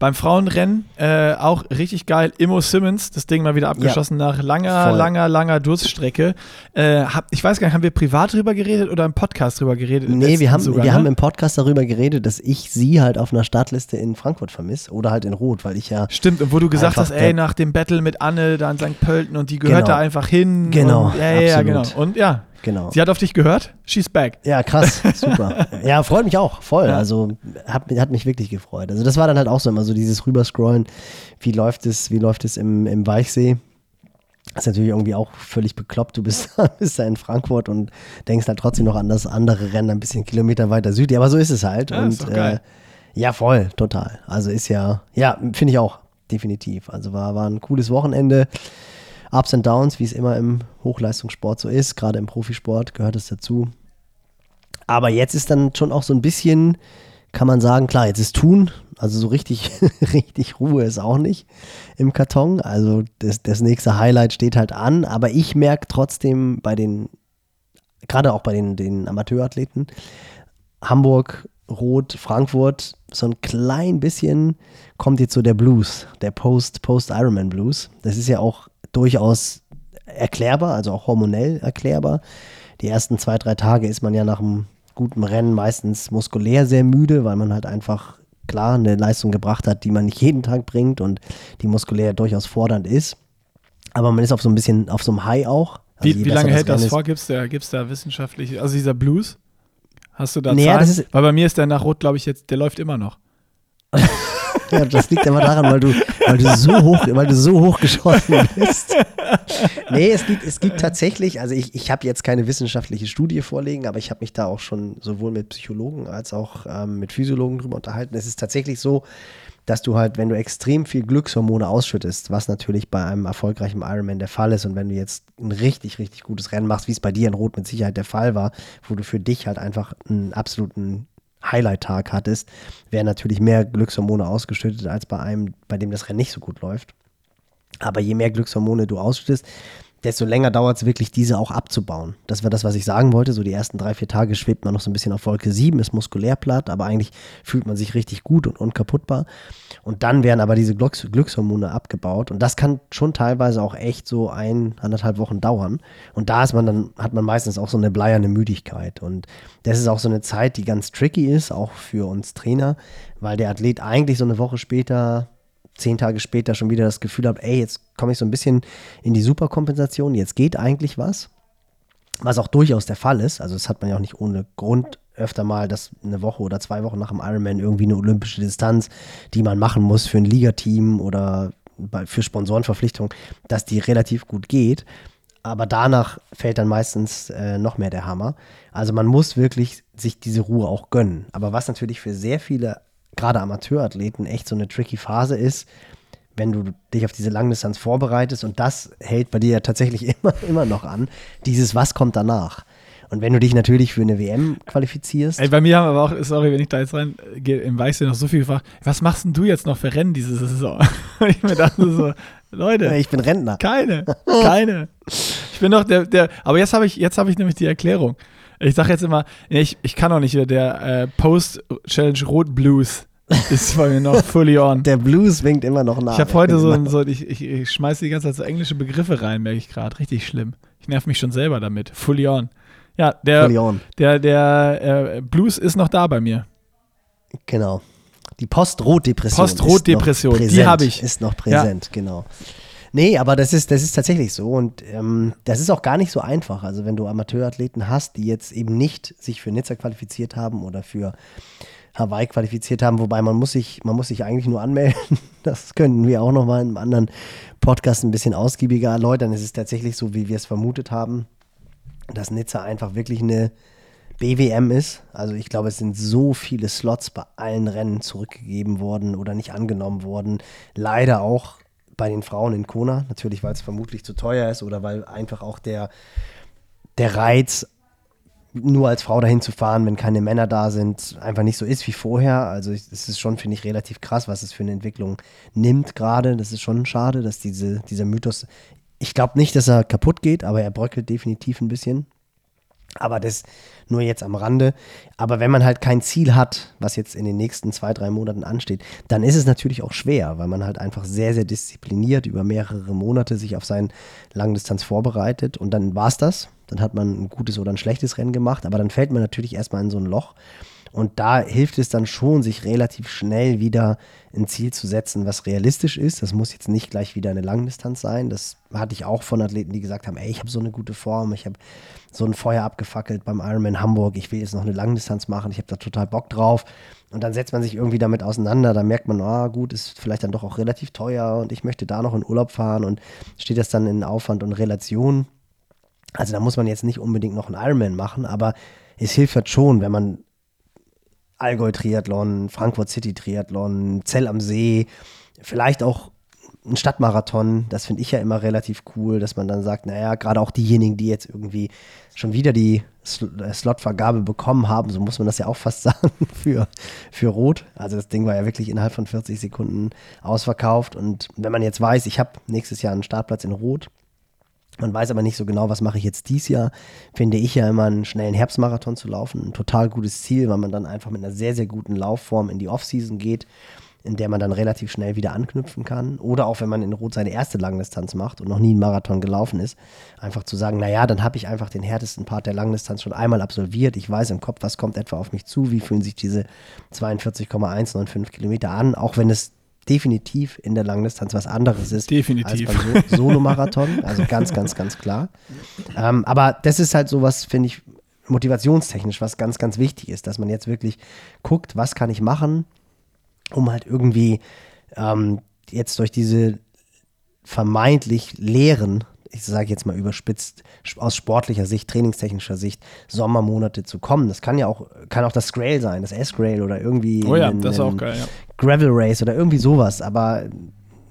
beim Frauenrennen äh, auch richtig geil. Immo Simmons, das Ding mal wieder abgeschossen nach langer, Voll. langer, langer Durststrecke. Äh, hab, ich weiß gar nicht, haben wir privat drüber geredet oder im Podcast drüber geredet? Nee, wir haben, sogar, wir ne? haben im Podcast darüber geredet, dass ich sie halt auf einer Startliste in Frankfurt vermisse oder halt in Rot, weil ich ja Stimmt, und wo du gesagt hast, ey, nach dem Battle mit Anne da in St. Pölten und die gehört Genau. da einfach hin. Genau, Und, ja, ja, ja, genau. absolut. Und ja, genau. sie hat auf dich gehört. She's back. Ja, krass, super. ja, freut mich auch, voll. Ja. Also hat, hat mich wirklich gefreut. Also das war dann halt auch so immer so dieses Rüberscrollen, wie läuft es, wie läuft es im, im Weichsee. Das ist natürlich irgendwie auch völlig bekloppt. Du bist, bist da in Frankfurt und denkst halt trotzdem noch an das andere Rennen ein bisschen Kilometer weiter südlich. Aber so ist es halt. Ja, und ist doch geil. Äh, ja, voll, total. Also ist ja, ja, finde ich auch, definitiv. Also war, war ein cooles Wochenende. Ups and Downs, wie es immer im Hochleistungssport so ist, gerade im Profisport gehört es dazu. Aber jetzt ist dann schon auch so ein bisschen, kann man sagen, klar, jetzt ist Tun. Also so richtig, richtig Ruhe ist auch nicht im Karton. Also das, das nächste Highlight steht halt an. Aber ich merke trotzdem bei den, gerade auch bei den, den Amateurathleten, Hamburg, Rot, Frankfurt, so ein klein bisschen kommt jetzt so der Blues, der Post, Post-Ironman Blues. Das ist ja auch durchaus erklärbar, also auch hormonell erklärbar. Die ersten zwei, drei Tage ist man ja nach einem guten Rennen meistens muskulär sehr müde, weil man halt einfach klar eine Leistung gebracht hat, die man nicht jeden Tag bringt und die muskulär durchaus fordernd ist. Aber man ist auf so ein bisschen auf so einem High auch. Also wie, wie lange hält das, das vor? Gibt es da, gibt's da wissenschaftlich, also dieser Blues? Hast du da nee, Zahlen? Weil bei mir ist der nach Rot, glaube ich, jetzt, der läuft immer noch. ja, das liegt aber daran, weil du, weil du so hoch, weil du so hoch geschossen bist. Nee, es gibt, es gibt tatsächlich, also ich, ich habe jetzt keine wissenschaftliche Studie vorlegen, aber ich habe mich da auch schon sowohl mit Psychologen als auch ähm, mit Physiologen drüber unterhalten. Es ist tatsächlich so, dass du halt, wenn du extrem viel Glückshormone ausschüttest, was natürlich bei einem erfolgreichen Ironman der Fall ist und wenn du jetzt ein richtig, richtig gutes Rennen machst, wie es bei dir in Rot mit Sicherheit der Fall war, wo du für dich halt einfach einen absoluten Highlight-Tag hattest, werden natürlich mehr Glückshormone ausgeschüttet als bei einem, bei dem das Rennen nicht so gut läuft. Aber je mehr Glückshormone du ausschüttest, desto länger dauert es wirklich, diese auch abzubauen. Das war das, was ich sagen wollte. So die ersten drei, vier Tage schwebt man noch so ein bisschen auf Wolke 7, ist muskulär platt, aber eigentlich fühlt man sich richtig gut und unkaputtbar. Und dann werden aber diese Glücks Glückshormone abgebaut. Und das kann schon teilweise auch echt so ein, anderthalb Wochen dauern. Und da ist man dann, hat man meistens auch so eine bleierne Müdigkeit. Und das ist auch so eine Zeit, die ganz tricky ist, auch für uns Trainer, weil der Athlet eigentlich so eine Woche später zehn Tage später schon wieder das Gefühl habe, ey, jetzt komme ich so ein bisschen in die Superkompensation, jetzt geht eigentlich was. Was auch durchaus der Fall ist. Also das hat man ja auch nicht ohne Grund öfter mal, dass eine Woche oder zwei Wochen nach dem Ironman irgendwie eine olympische Distanz, die man machen muss für ein Ligateam oder für Sponsorenverpflichtungen, dass die relativ gut geht. Aber danach fällt dann meistens äh, noch mehr der Hammer. Also man muss wirklich sich diese Ruhe auch gönnen. Aber was natürlich für sehr viele gerade Amateurathleten echt so eine tricky Phase ist, wenn du dich auf diese Langdistanz vorbereitest und das hält bei dir ja tatsächlich immer, immer noch an, dieses Was kommt danach. Und wenn du dich natürlich für eine WM qualifizierst. Ey, bei mir haben aber auch, sorry, wenn ich da jetzt reingehe, im Weiße noch so viel gefragt, was machst denn du jetzt noch für Rennen diese Saison? ich mir dachte so, Leute. Ich bin Rentner. Keine, keine. Ich bin doch der, der, aber jetzt habe ich, jetzt habe ich nämlich die Erklärung. Ich sage jetzt immer, ich, ich kann auch nicht wieder der äh, Post-Challenge Rot Blues ist bei mir noch fully on. Der Blues winkt immer noch nach. Ich habe heute so, so ich, ich, ich schmeiße die ganze Zeit so englische Begriffe rein, merke ich gerade. Richtig schlimm. Ich nerv mich schon selber damit. Fully on. Ja, der, fully on. der, der äh, Blues ist noch da bei mir. Genau. Die Post-Rot-Depression. Post-Rot-Depression, die habe ich. Ist noch präsent, ja. genau. Nee, aber das ist, das ist tatsächlich so und ähm, das ist auch gar nicht so einfach. Also wenn du Amateurathleten hast, die jetzt eben nicht sich für Nizza qualifiziert haben oder für Hawaii qualifiziert haben, wobei man muss sich, man muss sich eigentlich nur anmelden. Das könnten wir auch nochmal in einem anderen Podcast ein bisschen ausgiebiger erläutern. Es ist tatsächlich so, wie wir es vermutet haben, dass Nizza einfach wirklich eine BWM ist. Also ich glaube, es sind so viele Slots bei allen Rennen zurückgegeben worden oder nicht angenommen worden. Leider auch bei den Frauen in Kona, natürlich, weil es vermutlich zu teuer ist oder weil einfach auch der, der Reiz nur als Frau dahin zu fahren, wenn keine Männer da sind, einfach nicht so ist wie vorher. Also es ist schon, finde ich, relativ krass, was es für eine Entwicklung nimmt gerade. Das ist schon schade, dass diese, dieser Mythos, ich glaube nicht, dass er kaputt geht, aber er bröckelt definitiv ein bisschen. Aber das nur jetzt am Rande. Aber wenn man halt kein Ziel hat, was jetzt in den nächsten zwei, drei Monaten ansteht, dann ist es natürlich auch schwer, weil man halt einfach sehr, sehr diszipliniert über mehrere Monate sich auf seinen Langdistanz vorbereitet und dann war es das. Dann hat man ein gutes oder ein schlechtes Rennen gemacht, aber dann fällt man natürlich erstmal in so ein Loch. Und da hilft es dann schon, sich relativ schnell wieder ein Ziel zu setzen, was realistisch ist. Das muss jetzt nicht gleich wieder eine Langdistanz sein. Das hatte ich auch von Athleten, die gesagt haben, ey, ich habe so eine gute Form, ich habe so ein Feuer abgefackelt beim Ironman Hamburg, ich will jetzt noch eine Langdistanz machen, ich habe da total Bock drauf. Und dann setzt man sich irgendwie damit auseinander, dann merkt man, ah gut, ist vielleicht dann doch auch relativ teuer und ich möchte da noch in Urlaub fahren und steht das dann in Aufwand und Relation. Also da muss man jetzt nicht unbedingt noch einen Ironman machen, aber es hilft halt schon, wenn man Allgäu-Triathlon, Frankfurt City-Triathlon, Zell am See, vielleicht auch ein Stadtmarathon, das finde ich ja immer relativ cool, dass man dann sagt, naja, gerade auch diejenigen, die jetzt irgendwie schon wieder die äh, Slotvergabe bekommen haben, so muss man das ja auch fast sagen, für, für Rot. Also das Ding war ja wirklich innerhalb von 40 Sekunden ausverkauft. Und wenn man jetzt weiß, ich habe nächstes Jahr einen Startplatz in Rot, man weiß aber nicht so genau, was mache ich jetzt dies Jahr. Finde ich ja immer einen schnellen Herbstmarathon zu laufen. Ein total gutes Ziel, weil man dann einfach mit einer sehr, sehr guten Laufform in die Offseason geht, in der man dann relativ schnell wieder anknüpfen kann. Oder auch wenn man in Rot seine erste Langdistanz macht und noch nie einen Marathon gelaufen ist, einfach zu sagen, naja, dann habe ich einfach den härtesten Part der Langdistanz schon einmal absolviert. Ich weiß im Kopf, was kommt etwa auf mich zu, wie fühlen sich diese 42,195 Kilometer an, auch wenn es definitiv in der Langdistanz was anderes ist Definitiv. als beim so Solo-Marathon. Also ganz, ganz, ganz klar. Ähm, aber das ist halt so was, finde ich, motivationstechnisch, was ganz, ganz wichtig ist, dass man jetzt wirklich guckt, was kann ich machen, um halt irgendwie ähm, jetzt durch diese vermeintlich leeren, ich sage jetzt mal überspitzt, aus sportlicher Sicht, trainingstechnischer Sicht, Sommermonate zu kommen. Das kann ja auch, kann auch das Grail sein, das S-Grail oder irgendwie Oh ja, ein- das ist auch geil, ja. Gravel Race oder irgendwie sowas. Aber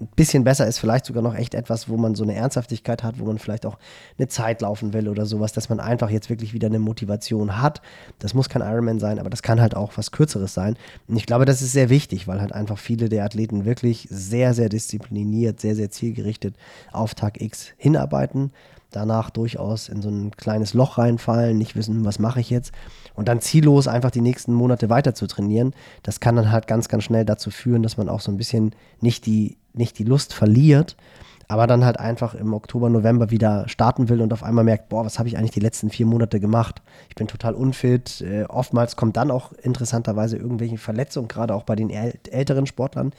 ein bisschen besser ist vielleicht sogar noch echt etwas, wo man so eine Ernsthaftigkeit hat, wo man vielleicht auch eine Zeit laufen will oder sowas, dass man einfach jetzt wirklich wieder eine Motivation hat. Das muss kein Ironman sein, aber das kann halt auch was Kürzeres sein. Und ich glaube, das ist sehr wichtig, weil halt einfach viele der Athleten wirklich sehr, sehr diszipliniert, sehr, sehr zielgerichtet auf Tag X hinarbeiten. Danach durchaus in so ein kleines Loch reinfallen, nicht wissen, was mache ich jetzt. Und dann ziellos einfach die nächsten Monate weiter zu trainieren, das kann dann halt ganz, ganz schnell dazu führen, dass man auch so ein bisschen nicht die, nicht die Lust verliert, aber dann halt einfach im Oktober, November wieder starten will und auf einmal merkt, boah, was habe ich eigentlich die letzten vier Monate gemacht? Ich bin total unfit. Äh, oftmals kommt dann auch interessanterweise irgendwelche Verletzungen, gerade auch bei den äl älteren Sportlern,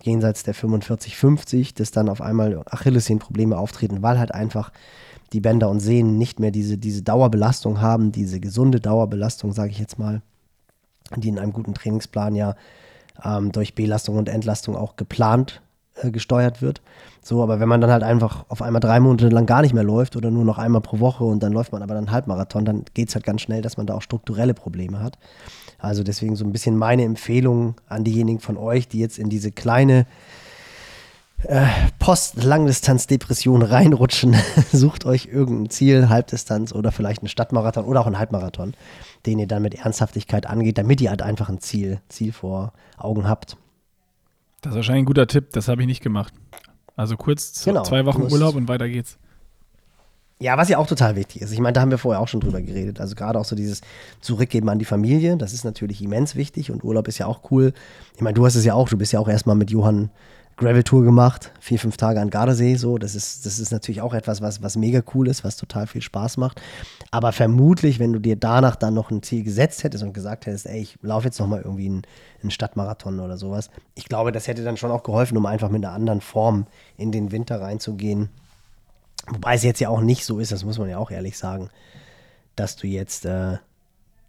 jenseits der 45, 50, dass dann auf einmal Achillessehnenprobleme auftreten, weil halt einfach die Bänder und Sehnen nicht mehr diese, diese Dauerbelastung haben, diese gesunde Dauerbelastung, sage ich jetzt mal, die in einem guten Trainingsplan ja ähm, durch Belastung und Entlastung auch geplant äh, gesteuert wird. So, aber wenn man dann halt einfach auf einmal drei Monate lang gar nicht mehr läuft oder nur noch einmal pro Woche und dann läuft man aber dann Halbmarathon, dann geht es halt ganz schnell, dass man da auch strukturelle Probleme hat. Also deswegen so ein bisschen meine Empfehlung an diejenigen von euch, die jetzt in diese kleine äh, Post-Langdistanz-Depression reinrutschen. Sucht euch irgendein Ziel, Halbdistanz oder vielleicht einen Stadtmarathon oder auch einen Halbmarathon, den ihr dann mit Ernsthaftigkeit angeht, damit ihr halt einfach ein Ziel, Ziel vor Augen habt. Das ist wahrscheinlich ein guter Tipp, das habe ich nicht gemacht. Also kurz Genau, zwei Wochen Urlaub und weiter geht's. Ja, was ja auch total wichtig ist. Ich meine, da haben wir vorher auch schon drüber geredet. Also gerade auch so dieses Zurückgeben an die Familie, das ist natürlich immens wichtig und Urlaub ist ja auch cool. Ich meine, du hast es ja auch, du bist ja auch erstmal mit Johann Gravel-Tour gemacht, vier, fünf Tage an Gardasee, so. Das ist, das ist natürlich auch etwas, was, was mega cool ist, was total viel Spaß macht. Aber vermutlich, wenn du dir danach dann noch ein Ziel gesetzt hättest und gesagt hättest, ey, ich laufe jetzt nochmal irgendwie einen, einen Stadtmarathon oder sowas, ich glaube, das hätte dann schon auch geholfen, um einfach mit einer anderen Form in den Winter reinzugehen. Wobei es jetzt ja auch nicht so ist, das muss man ja auch ehrlich sagen, dass du jetzt äh,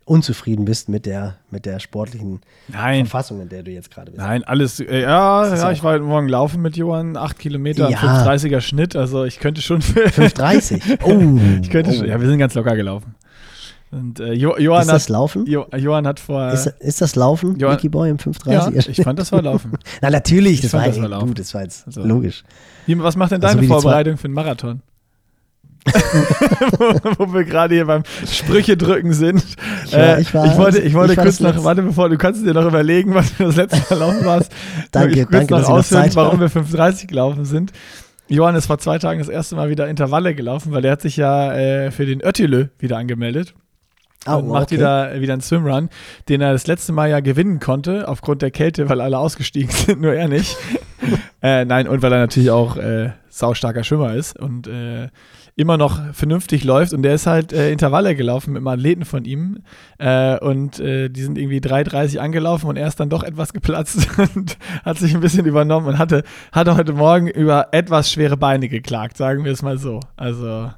unzufrieden bist mit der, mit der sportlichen Nein, Verfassung, in der du jetzt gerade bist. nein, alles. Äh, ja, ja, ich war heute Morgen laufen mit Johann, acht Kilometer, Ja. 5,30er Schnitt. Also ich könnte schon. 5,30. Oh, ich könnte oh. schon. Ja, wir sind ganz locker gelaufen. Und äh, jo Johann, Ist das hat, Laufen? jo Johann hat vor. Ist, ist das Laufen, Johann- Mickey Boy im ja, 5,30? ich fand, das war Laufen. Na, natürlich, Ich das fand, war, das war Laufen. gut, das war jetzt Also- logisch. Wie, was macht denn Also deine zwei- Vorbereitung für einen Marathon? wo, wir gerade hier beim Sprüche drücken sind. Ja, Äh, ich war- ich wollte, ich wollte ich kurz noch, warte, bevor du kannst dir noch überlegen, was du das letzte Mal laufen warst. Danke, ich danke, noch ausführen, warum wir 5,30 gelaufen sind. Johann ist vor zwei Tagen das erste Mal wieder Intervalle gelaufen, weil der hat sich ja äh, für den Öttilö wieder angemeldet Oh, und macht okay. wieder, wieder einen Swimrun, den er das letzte Mal ja gewinnen konnte, aufgrund der Kälte, weil alle ausgestiegen sind, nur er nicht. Äh, nein, und weil er natürlich auch äh, saustarker Schwimmer ist und äh, immer noch vernünftig läuft. Und der ist halt äh, Intervalle gelaufen mit einem Athleten von ihm. Äh, und äh, die sind irgendwie 3,30 angelaufen und er ist dann doch etwas geplatzt und hat sich ein bisschen übernommen und hatte, hatte heute Morgen über etwas schwere Beine geklagt, sagen wir es mal so. Also,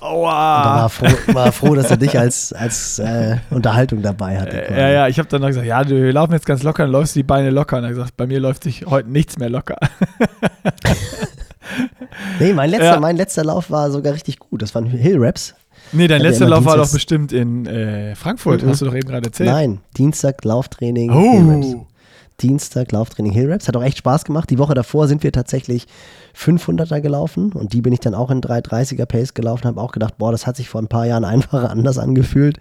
aua. Und da war, froh, war froh, dass er dich als, als äh, Unterhaltung dabei hatte. Äh, ja, ja, ich habe dann noch gesagt, ja, du, wir laufen jetzt ganz locker, dann läufst du die Beine locker. Und er hat gesagt, bei mir läuft sich heute nichts mehr locker. Nee, mein letzter, Ja. mein letzter Lauf war sogar richtig gut. Das waren Hill Raps. nee, dein er letzter Lauf war doch bestimmt in äh, Frankfurt, Mhm. hast du doch eben gerade erzählt. Nein, Dienstag Lauftraining Hill Raps. Oh, Dienstag Lauftraining Hill Raps. Hat auch echt Spaß gemacht. Die Woche davor sind wir tatsächlich 500er gelaufen und die bin ich dann auch in 330er Pace gelaufen. Habe auch gedacht, boah, das hat sich vor ein paar Jahren einfach anders angefühlt.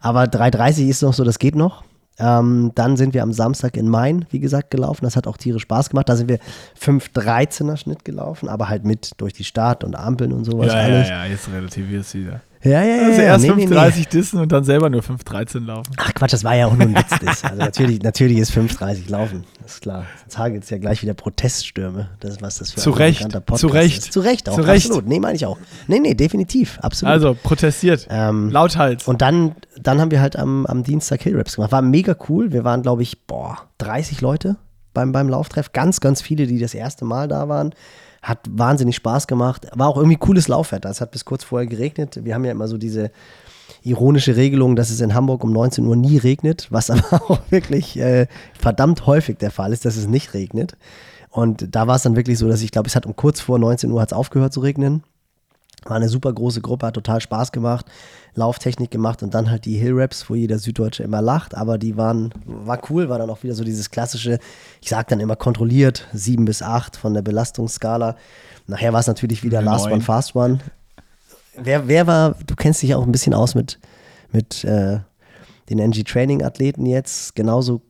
Aber 330 ist noch so, das geht noch. Ähm, dann sind wir am Samstag in Main, wie gesagt, gelaufen. Das hat auch tierisch Spaß gemacht. Da sind wir 5,13er Schnitt gelaufen, aber halt mit durch die Stadt und Ampeln und sowas ja, alles. ja, ja, jetzt relativierst du wieder. Ja, ja, ja. Also erst Nee, nee, nee. 5,30 dissen und dann selber nur 5,13 laufen. Ach Quatsch, das war ja auch nur ein Witz. Also natürlich, natürlich ist 5,30 laufen. Das ist klar. Sonst hagelt es ja gleich wieder Proteststürme. Das ist, was das für Zu ein Recht, Podcast zu Recht. Ist. Zu Recht auch. Zu Recht. Absolut. Nee, meine ich auch. Nee, nee, definitiv. Absolut. Also, protestiert. ähm, Lauthals. und dann, dann haben wir halt am, am Dienstag Hill Raps gemacht. War mega cool. Wir waren, glaube ich, boah, 30 Leute beim, beim Lauftreff. Ganz, ganz viele, die das erste Mal da waren. Hat wahnsinnig Spaß gemacht. War auch irgendwie cooles Laufwetter. Es hat bis kurz vorher geregnet. Wir haben ja immer so diese ironische Regelung, dass es in Hamburg um 19 Uhr nie regnet, was aber auch wirklich äh, verdammt häufig der Fall ist, dass es nicht regnet. Und da war es dann wirklich so, dass ich glaube, es hat um kurz vor 19 Uhr hat es aufgehört zu regnen. War eine super große Gruppe, hat total Spaß gemacht, Lauftechnik gemacht und dann halt die Hill-Raps, wo jeder Süddeutsche immer lacht, aber die waren, war cool, war dann auch wieder so dieses klassische, ich sag dann immer kontrolliert, 7 bis 8 von der Belastungsskala. Nachher war es natürlich wieder Last Neun. One, Fast One. Wer, wer war, du kennst dich auch ein bisschen aus mit, mit äh, den NG-Training-Athleten jetzt, genauso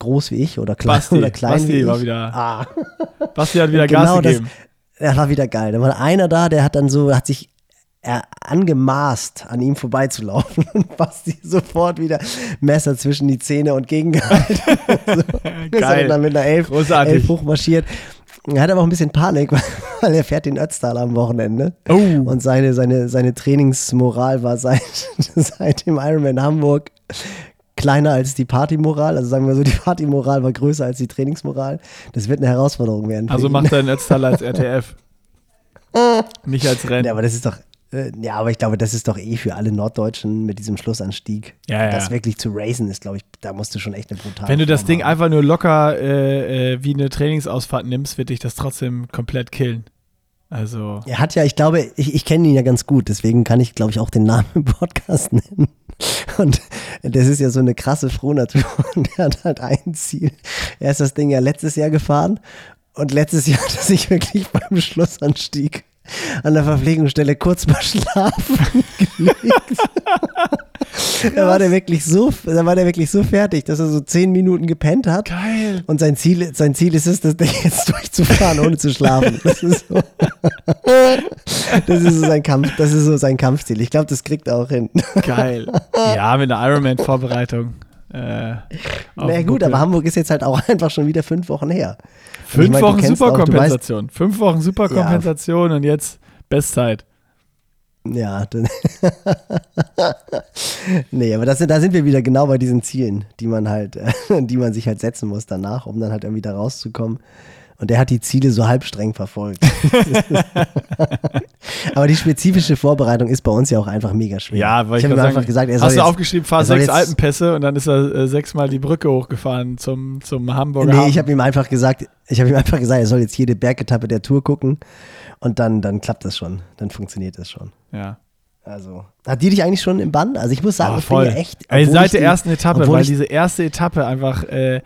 groß wie ich oder klein, Basti, oder klein Basti wie ich. war wieder- Ah. Basti hat wieder Genau Gas das- gegeben. Das war wieder geil. Da war einer da, der hat dann so, hat sich er angemaßt, an ihm vorbeizulaufen und Basti sofort wieder Messer zwischen die Zähne und gegengehalten. so. Ist er dann mit einer Elf, Großartig. Elf hochmarschiert. Er hat aber auch ein bisschen Panik, weil, weil er fährt den Ötztal am Wochenende. Oh. Und seine, seine, seine Trainingsmoral war seit, seit dem Ironman Hamburg kleiner als die Partymoral. Also sagen wir so, die Partymoral war größer als die Trainingsmoral. Das wird eine Herausforderung werden. Also macht er einen Ötztal als RTF. Nicht als Rennen. Ja, aber das ist doch, äh, ja, aber ich glaube, das ist doch eh für alle Norddeutschen mit diesem Schlussanstieg. Ja, ja. Das wirklich zu racen ist, glaube ich, da musst du schon echt eine brutale Wenn du das Form Ding haben. einfach nur locker äh, äh, wie eine Trainingsausfahrt nimmst, wird dich das trotzdem komplett killen. Also, Er hat ja, ich glaube, ich, ich kenne ihn ja ganz gut, deswegen kann ich, glaube ich, auch den Namen im Podcast nennen. Und das ist ja so eine krasse Frohnatur. Und er hat halt ein Ziel. Er ist das Ding ja letztes Jahr gefahren und letztes Jahr hat er sich wirklich beim Schlussanstieg an der Verpflegungsstelle kurz mal schlafen gelegt. da war der wirklich so, da war der wirklich so fertig, dass er so zehn Minuten gepennt hat. geil. Und sein Ziel, sein Ziel ist es, das Ding jetzt durchzufahren, ohne zu schlafen. Das ist so, das ist so sein Kampf, das ist so sein Kampfziel. Ich glaube, das kriegt er auch hin. Geil. Ja, mit einer Ironman-Vorbereitung. Äh, Na gut, Buckel. aber Hamburg ist jetzt halt auch einfach schon wieder fünf Wochen her. Fünf ich mein, Wochen Superkompensation. Fünf Wochen Superkompensation und jetzt Bestzeit. Ja, dann nee, aber das, da sind wir wieder genau bei diesen Zielen, die man halt, die man sich halt setzen muss danach, um dann halt irgendwie da rauszukommen. Und der hat die Ziele so halb streng verfolgt. aber die spezifische Vorbereitung ist bei uns ja auch einfach mega schwer. Ja, weil ich ich, habe einfach gesagt, er soll Hast du aufgeschrieben, fahr er sechs jetzt- Alpenpässe und dann ist er äh, sechsmal die Brücke hochgefahren zum, zum Hamburger Nee, Hafen. ich habe ihm einfach gesagt, ich habe ihm einfach gesagt, er soll jetzt jede Bergetappe der Tour gucken und dann, dann klappt das schon, dann funktioniert das schon. Ja. Also, hat die dich eigentlich schon im Bann? Also ich muss sagen, Ah, ich bin ja echt. Ey, seit der die- ersten Etappe, weil diese erste Etappe einfach, äh,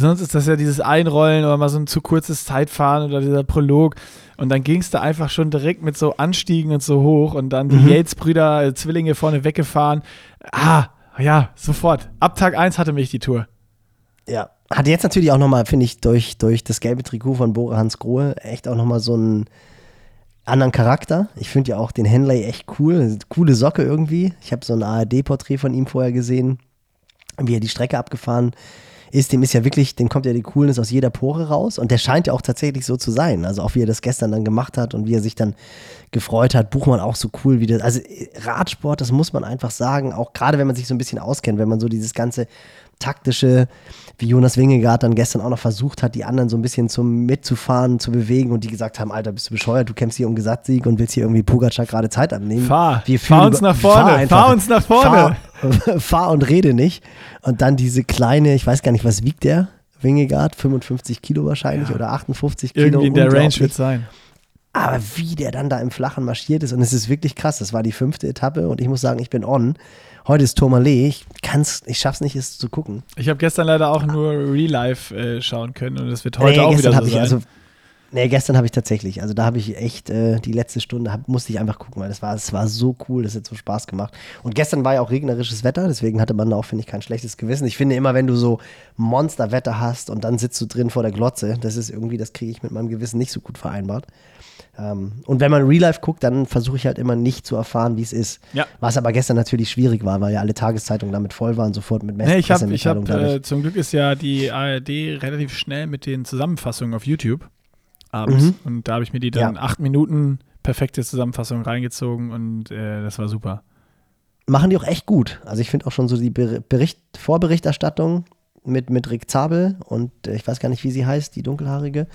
sonst ist das ja dieses Einrollen oder mal so ein zu kurzes Zeitfahren oder dieser Prolog. Und dann ging es da einfach schon direkt mit so Anstiegen und so hoch und dann die Mhm. Yates-Brüder, äh, Zwillinge vorne weggefahren. Ah, ja, sofort. Ab Tag 1 hatte mich die Tour. Ja. Hat jetzt natürlich auch nochmal, finde ich, durch, durch das gelbe Trikot von Bore Hans Grohe echt auch nochmal so einen anderen Charakter. Ich finde ja auch den Henley echt cool. Coole Socke irgendwie. Ich habe so ein ARD-Porträt von ihm vorher gesehen, wie er die Strecke abgefahren ist. Dem ist ja wirklich, dem kommt ja die Coolness aus jeder Pore raus. Und der scheint ja auch tatsächlich so zu sein. Also auch wie er das gestern dann gemacht hat und wie er sich dann gefreut hat. Buchmann auch so cool wie das. Also Radsport, das muss man einfach sagen. Auch gerade wenn man sich so ein bisschen auskennt, wenn man so dieses ganze taktische, wie Jonas Wingegaard dann gestern auch noch versucht hat, die anderen so ein bisschen zum Mitzufahren, zu bewegen und die gesagt haben, Alter, bist du bescheuert, du kämpfst hier um Gesamtsieg und willst hier irgendwie Pogacar gerade Zeit abnehmen. Fahr. Wir Fahr uns nach vorne. einfach. Fahr uns nach vorne. Fahr, fahr und rede nicht. Und dann diese kleine, ich weiß gar nicht, was wiegt der? Wingegaard, 55 Kilo wahrscheinlich oder 58 Kilo. Irgendwie in der Range wird sein. Aber wie der dann da im Flachen marschiert ist und es ist wirklich krass. Das war die fünfte Etappe und ich muss sagen, ich bin on. Heute ist Tourmalet. Ich kann's, ich schaff's nicht, es zu gucken. Ich habe gestern leider auch nur Real Life äh, schauen können und es wird heute nee, auch wieder so sein. also Nee, gestern habe ich tatsächlich, also da habe ich echt äh, die letzte Stunde, hab, musste ich einfach gucken, weil das war, das war so cool, das hat so Spaß gemacht. Und gestern war ja auch regnerisches Wetter, deswegen hatte man da auch, finde ich, kein schlechtes Gewissen. Ich finde immer, wenn du so Monsterwetter hast und dann sitzt du drin vor der Glotze, das ist irgendwie, das kriege ich mit meinem Gewissen nicht so gut vereinbart. Ähm, und wenn man Real Life guckt, dann versuche ich halt immer nicht zu erfahren, wie es ist. Ja. Was aber gestern natürlich schwierig war, weil ja alle Tageszeitungen damit voll waren, sofort mit Mess Nee, ich habe, ich hab, äh, zum Glück ist ja die ARD relativ schnell mit den Zusammenfassungen auf YouTube abends. Mhm. Und da habe ich mir die dann Ja. acht Minuten perfekte Zusammenfassung reingezogen und äh, das war super. machen die auch echt gut. Also ich finde auch schon so die Ber- Bericht, Vorberichterstattung, mit, mit Rick Zabel und äh, ich weiß gar nicht, wie sie heißt, die dunkelhaarige.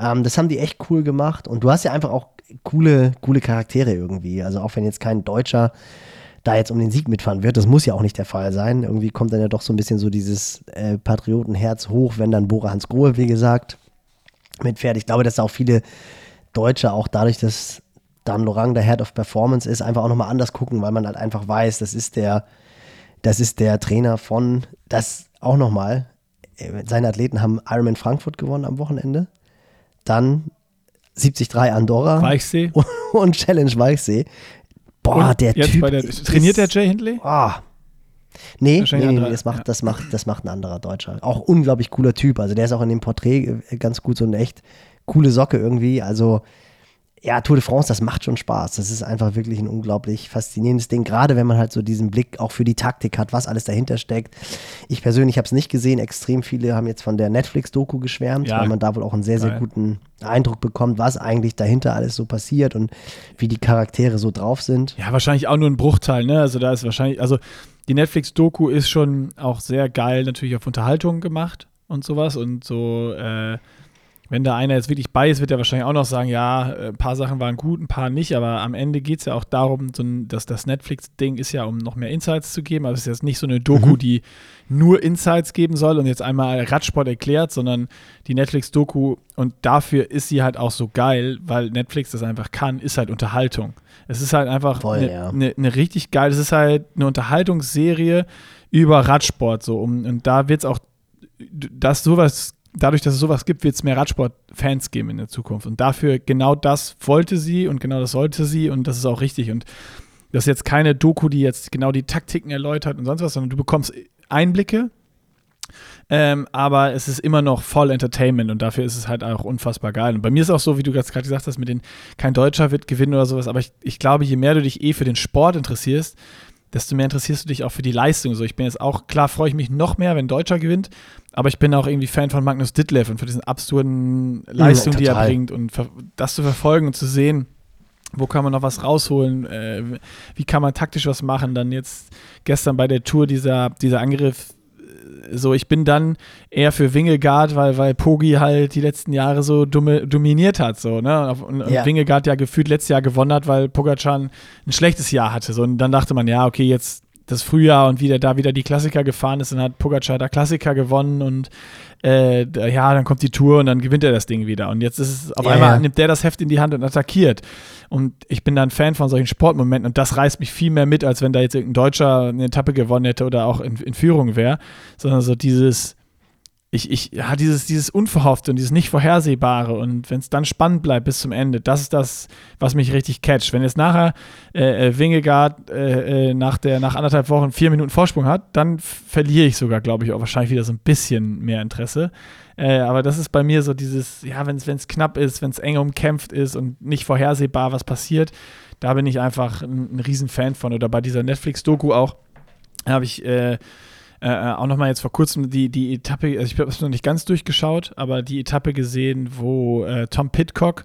Ähm, das haben die echt cool gemacht und du hast ja einfach auch coole, coole Charaktere irgendwie. Also auch wenn jetzt kein Deutscher da jetzt um den Sieg mitfahren wird, das muss ja auch nicht der Fall sein. Irgendwie kommt dann ja doch so ein bisschen so dieses äh, Patriotenherz hoch, wenn dann Bora Hans Grohe, wie gesagt, mitfährt. Ich glaube, dass auch viele Deutsche auch dadurch, dass Dan Lorang der Head of Performance ist, einfach auch nochmal anders gucken, weil man halt einfach weiß, das ist der, das ist der Trainer von, das auch nochmal, äh, seine Athleten haben Ironman Frankfurt gewonnen am Wochenende, dann 73 Andorra Weichsee. und, und Challenge Weichsee. Boah, Und der Typ. der, ist- trainiert der Jay Hindley? Oh. Nee, nee, nee andere, das, macht, ja. das, macht, das macht ein anderer Deutscher. Auch unglaublich cooler Typ. Also der ist auch in dem Porträt äh, ganz gut, so eine echt coole Socke irgendwie. Also ja, Tour de France, das macht schon Spaß. Das ist einfach wirklich ein unglaublich faszinierendes Ding, gerade wenn man halt so diesen Blick auch für die Taktik hat, was alles dahinter steckt. Ich persönlich habe es nicht gesehen. Extrem viele haben jetzt von der Netflix-Doku geschwärmt, Ja. weil man da wohl auch einen sehr, sehr Geil. guten Eindruck bekommt, was eigentlich dahinter alles so passiert und wie die Charaktere so drauf sind. Ja, wahrscheinlich auch nur ein Bruchteil, ne? Also da ist wahrscheinlich, also die Netflix-Doku ist schon auch sehr geil natürlich auf Unterhaltung gemacht und sowas und so, äh, wenn da einer jetzt wirklich bei ist, wird er wahrscheinlich auch noch sagen, ja, äh, ein paar Sachen waren gut, ein paar nicht, aber am Ende geht es ja auch darum, so ein, dass das Netflix-Ding ist ja, um noch mehr Insights zu geben, also es ist jetzt nicht so eine Doku, Mhm. die nur Insights geben soll und jetzt einmal Radsport erklärt, sondern die Netflix-Doku und dafür ist sie halt auch so geil, weil Netflix das einfach kann, ist halt Unterhaltung. Es ist halt einfach eine ja. eine, eine richtig geil, es ist halt eine Unterhaltungsserie über Radsport so um, und da wird es auch, dass sowas, dadurch, dass es sowas gibt, wird es mehr Radsport-Fans geben in der Zukunft und dafür genau das wollte sie und genau das sollte sie und das ist auch richtig und das ist jetzt keine Doku, die jetzt genau die Taktiken erläutert und sonst was, sondern du bekommst Einblicke, ähm, aber es ist immer noch voll Entertainment und dafür ist es halt auch unfassbar geil. Und bei mir ist auch so, wie du gerade gesagt hast, mit den kein Deutscher wird gewinnen oder sowas, aber ich, ich glaube, je mehr du dich eh für den Sport interessierst, desto mehr interessierst du dich auch für die Leistung. So, ich bin jetzt auch, klar freue ich mich noch mehr, wenn Deutscher gewinnt, aber ich bin auch irgendwie Fan von Magnus Ditlev und für diesen absurden Leistung, die er bringt und das zu verfolgen und zu sehen, wo kann man noch was rausholen, äh, wie kann man taktisch was machen. Dann jetzt gestern bei der Tour dieser, dieser Angriff, so ich bin dann eher für Wingegaard, weil, weil Pogi halt die letzten Jahre so dumme, dominiert hat. So, ne? Und, und Ja. Wingegaard ja gefühlt letztes Jahr gewonnen hat, weil Pogacar ein schlechtes Jahr hatte. So, und dann dachte man, ja, okay, jetzt das Frühjahr und wieder da wieder die Klassiker gefahren ist, dann hat Pogacar da Klassiker gewonnen und äh, da- ja, dann kommt die Tour und dann gewinnt er das Ding wieder. Und jetzt ist es auf Ja, einmal nimmt der das Heft in die Hand und attackiert. Und ich bin dann Fan von solchen Sportmomenten und das reißt mich viel mehr mit, als wenn da jetzt irgendein Deutscher eine Etappe gewonnen hätte oder auch in, in Führung wäre, sondern so dieses ich, ich, ja, dieses, dieses Unverhoffte und dieses nicht Vorhersehbare und wenn es dann spannend bleibt bis zum Ende, das ist das, was mich richtig catcht. Wenn jetzt nachher äh, äh, Wingegaard äh, äh, nach, der, nach anderthalb Wochen vier Minuten Vorsprung hat, dann verliere ich sogar, glaube ich, auch wahrscheinlich wieder so ein bisschen mehr Interesse. Äh, aber das ist bei mir so dieses, ja, wenn es knapp ist, wenn es eng umkämpft ist und nicht vorhersehbar, was passiert, da bin ich einfach ein, ein Riesenfan von. Oder bei dieser Netflix-Doku auch habe ich äh, äh, auch nochmal jetzt vor kurzem die, die Etappe, also ich habe es noch nicht ganz durchgeschaut, aber die Etappe gesehen, wo äh, Tom Pitcock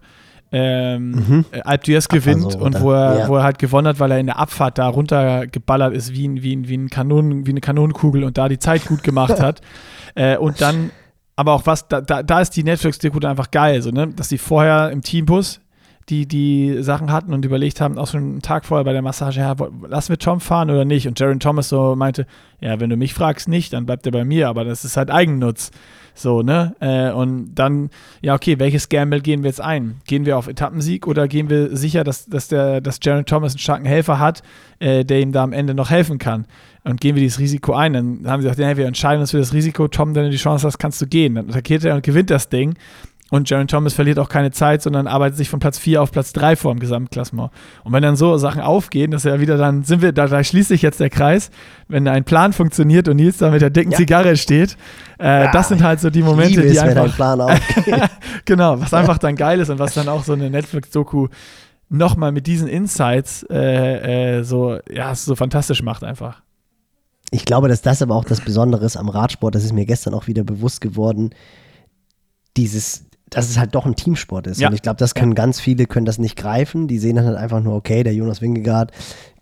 ähm, Mhm. äh, Alpe d'Huez gewinnt so, und wo er, Ja. wo er halt gewonnen hat, weil er in der Abfahrt da runtergeballert ist wie, ein, wie, ein, wie, ein Kanonen, wie eine Kanonenkugel und da die Zeit gut gemacht hat. äh, und dann, aber auch was, da, da, da ist die Netflix-Doku einfach geil, so, ne? dass sie vorher im Teambus die die Sachen hatten und überlegt haben, auch schon einen Tag vorher bei der Massage, ja, lassen wir Tom fahren oder nicht? Und Jaron Thomas so meinte, ja, wenn du mich fragst, nicht, dann bleibt er bei mir, aber das ist halt Eigennutz. So, ne? Äh, und dann, ja, okay, welches Gamble gehen wir jetzt ein? Gehen wir auf Etappensieg oder gehen wir sicher, dass, dass, der, dass Jaron Thomas einen starken Helfer hat, äh, der ihm da am Ende noch helfen kann? Und gehen wir dieses Risiko ein? Dann haben sie gesagt, ja, wir entscheiden uns für das Risiko. Tom, wenn du die Chance hast, kannst du gehen. Dann attackiert er und gewinnt das Ding. Und Jaron Thomas verliert auch keine Zeit, sondern arbeitet sich von Platz 4 auf Platz 3 vor im Gesamtklassement. Und wenn dann so Sachen aufgehen, dass er wieder dann sind wir, da, da schließt sich jetzt der Kreis, wenn ein Plan funktioniert und Nils da mit der dicken Ja. Zigarre steht, äh, Ja, das sind halt so die Momente, die es, wenn einfach ein Plan aufgeht. genau, was einfach dann geil ist und was dann auch so eine Netflix-Doku nochmal mit diesen Insights äh, äh, so, ja, so fantastisch macht einfach. Ich glaube, dass das aber auch das Besondere ist am Radsport, das ist mir gestern auch wieder bewusst geworden, dieses, dass es halt doch ein Teamsport ist. Ja. Und ich glaube, das können ganz viele, können das nicht greifen. Die sehen dann halt einfach nur, okay, der Jonas Wingegaard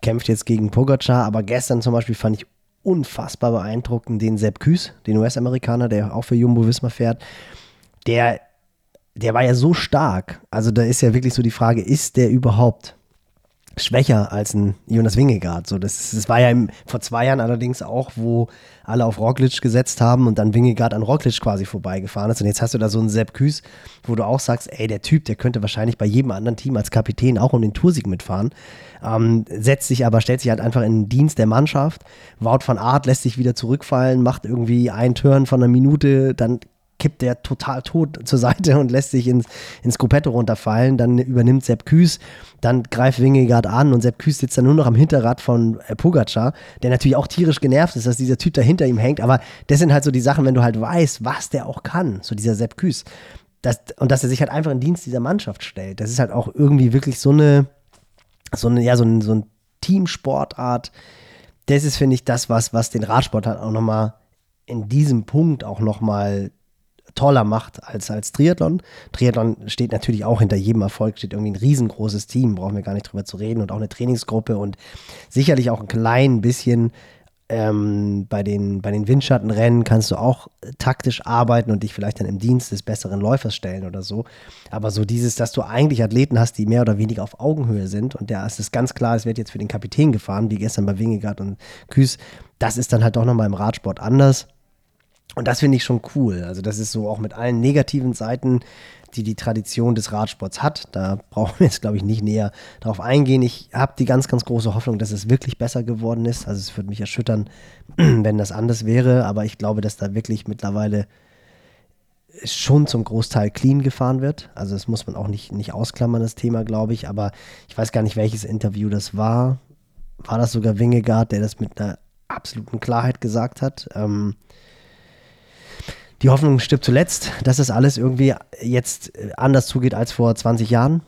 kämpft jetzt gegen Pogacar, aber gestern zum Beispiel fand ich unfassbar beeindruckend den Sepp Küß, den US-Amerikaner, der auch für Jumbo Visma fährt. Der, der war ja so stark. Also da ist ja wirklich so die Frage, ist der überhaupt schwächer als ein Jonas Wingegaard. So, das, das war ja im, vor zwei Jahren allerdings auch, wo alle auf Roglic gesetzt haben und dann Wingegaard an Roglic quasi vorbeigefahren ist. Und jetzt hast du da so einen Sepp Küß, wo du auch sagst, ey, der Typ, der könnte wahrscheinlich bei jedem anderen Team als Kapitän auch um den Toursieg mitfahren. Ähm, setzt sich aber, stellt sich halt einfach in den Dienst der Mannschaft. Wout van Art lässt sich wieder zurückfallen, macht irgendwie einen Turn von einer Minute, dann kippt der total tot zur Seite und lässt sich ins, ins Gruppetto runterfallen. Dann übernimmt Sepp Küß, dann greift Wingegaard an und Sepp Küß sitzt dann nur noch am Hinterrad von äh, Pogacar, der natürlich auch tierisch genervt ist, dass dieser Typ da hinter ihm hängt. Aber das sind halt so die Sachen, wenn du halt weißt, was der auch kann, so dieser Sepp Küß. Das, und dass er sich halt einfach in Dienst dieser Mannschaft stellt. Das ist halt auch irgendwie wirklich so eine, so eine, ja, so ein, so ein Teamsportart. Das ist, finde ich, das, was, was den Radsport halt auch nochmal in diesem Punkt auch nochmal toller macht als, als Triathlon. Triathlon steht natürlich auch hinter jedem Erfolg, steht irgendwie ein riesengroßes Team, brauchen wir gar nicht drüber zu reden und auch eine Trainingsgruppe und sicherlich auch ein klein bisschen ähm, bei, den, bei den Windschattenrennen kannst du auch taktisch arbeiten und dich vielleicht dann im Dienst des besseren Läufers stellen oder so. Aber so dieses, dass du eigentlich Athleten hast, die mehr oder weniger auf Augenhöhe sind und der ist es ganz klar, es wird jetzt für den Kapitän gefahren, wie gestern bei Wingegaard und Küß. Das ist dann halt doch nochmal im Radsport anders. Und das finde ich schon cool. Also das ist so auch mit allen negativen Seiten, die die Tradition des Radsports hat. Da brauchen wir jetzt, glaube ich, nicht näher darauf eingehen. Ich habe die ganz, ganz große Hoffnung, dass es wirklich besser geworden ist. Also es würde mich erschüttern, wenn das anders wäre. Aber ich glaube, dass da wirklich mittlerweile schon zum Großteil clean gefahren wird. Also das muss man auch nicht, nicht ausklammern, das Thema, glaube ich. Aber ich weiß gar nicht, welches Interview das war. War das sogar Wingegaard, der das mit einer absoluten Klarheit gesagt hat? Ähm, die Hoffnung stirbt zuletzt, dass das alles irgendwie jetzt anders zugeht als vor 20 Jahren.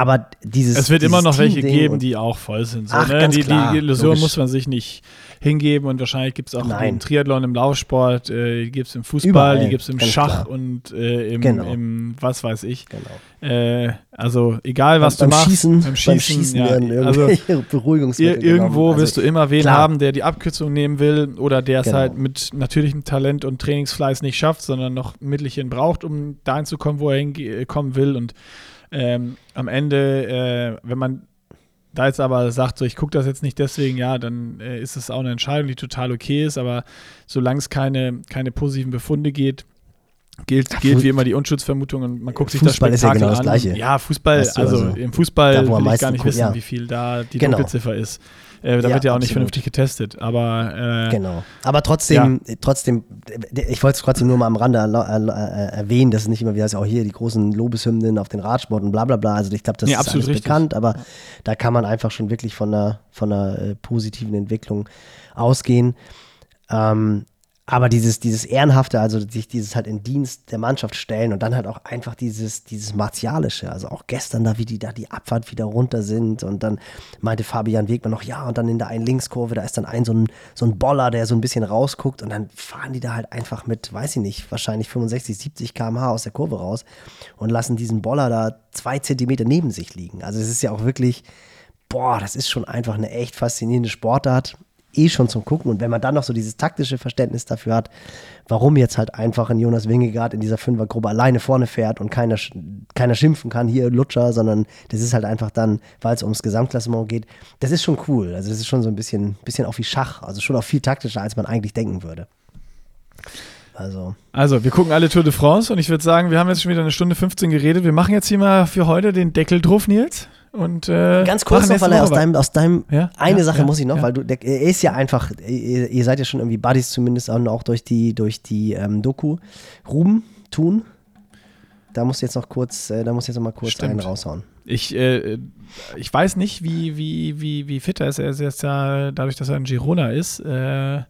Aber dieses. Es wird immer noch welche geben, die auch voll sind. So, Ach, ne? die, klar, die Illusion logisch. muss man sich nicht hingeben und wahrscheinlich gibt es auch Nein. im Triathlon, im Laufsport, äh, die gibt es im Fußball, Überall, die gibt es im Schach klar. und äh, im, Genau. im was weiß ich. Genau. Äh, also egal, was beim du machst. Schießen, beim Schießen, ja, werden also irgendwelche Beruhigungsmittel Ir irgendwo. Also, wirst du immer wen klar. haben, der die Abkürzung nehmen will oder der es Genau. halt mit natürlichem Talent und Trainingsfleiß nicht schafft, sondern noch Mittelchen braucht, um dahin zu kommen, wo er hinkommen will. Und ähm, am Ende, äh, wenn man da jetzt aber sagt, so ich gucke das jetzt nicht deswegen, ja, dann äh, ist es auch eine Entscheidung, die total okay ist, aber solange es keine, keine positiven Befunde geht, gilt, gilt wie immer die Unschuldsvermutung und man guckt sich das Fußball ist ja Spektakel genau das an. Gleiche. Ja, Fußball, Weißt du, also, also, im Fußball da, will ich gar nicht guckt, wissen, ja. wie viel da die Genau. Dunkelziffer ist. Äh, da Ja, wird ja auch nicht absolut. vernünftig getestet, aber äh, Genau. Aber trotzdem, trotzdem, ich wollte es trotzdem nur mal am Rande äh, erwähnen, dass es nicht immer wieder ist, auch hier die großen Lobeshymnen auf den Radsport und bla bla bla. Also ich glaube, das Nee, ist absolut alles richtig. bekannt, aber da kann man einfach schon wirklich von einer, von einer äh, positiven Entwicklung ausgehen. Ähm, aber dieses, dieses Ehrenhafte, also sich dieses halt in Dienst der Mannschaft stellen und dann halt auch einfach dieses, dieses Martialische, also auch gestern da, wie die da die Abfahrt wieder runter sind und dann meinte Fabian Wegmann noch, ja, und dann in der einen Linkskurve, da ist dann ein so ein, so ein Boller, der so ein bisschen rausguckt und dann fahren die da halt einfach mit, weiß ich nicht, wahrscheinlich 65, 70 km/h aus der Kurve raus und lassen diesen Boller da zwei Zentimeter neben sich liegen. Also es ist ja auch wirklich, boah, das ist schon einfach eine echt faszinierende Sportart. Eh schon zum Gucken. Und wenn man dann noch so dieses taktische Verständnis dafür hat, warum jetzt halt einfach ein Jonas Wingegaard in dieser Fünfergruppe alleine vorne fährt und keiner, keiner schimpfen kann, hier Lutscher, sondern das ist halt einfach dann, weil es ums Gesamtklassement geht, das ist schon cool. Also das ist schon so ein bisschen, bisschen auch wie Schach, also schon auch viel taktischer, als man eigentlich denken würde. Also, Also, wir gucken alle Tour de France und ich würde sagen, wir haben jetzt schon wieder eine Stunde 15 geredet. Wir machen jetzt hier mal für heute den Deckel drauf, Nils. Und, äh, Ganz kurz noch, weil er aus deinem, aus deinem Ja, eine ja, Sache ja, muss ich noch, weil du, der, er ist ja einfach, ihr, ihr seid ja schon irgendwie Buddies zumindest und auch durch die, durch die ähm, Doku. Ruben, Tun, da musst du jetzt noch kurz, äh, da musst du jetzt noch mal kurz Stimmt. einen raushauen. Ich, äh, ich weiß nicht, wie, wie, wie, wie fit er ist. Er ist jetzt ja, dadurch, dass er ein Girona ist, äh,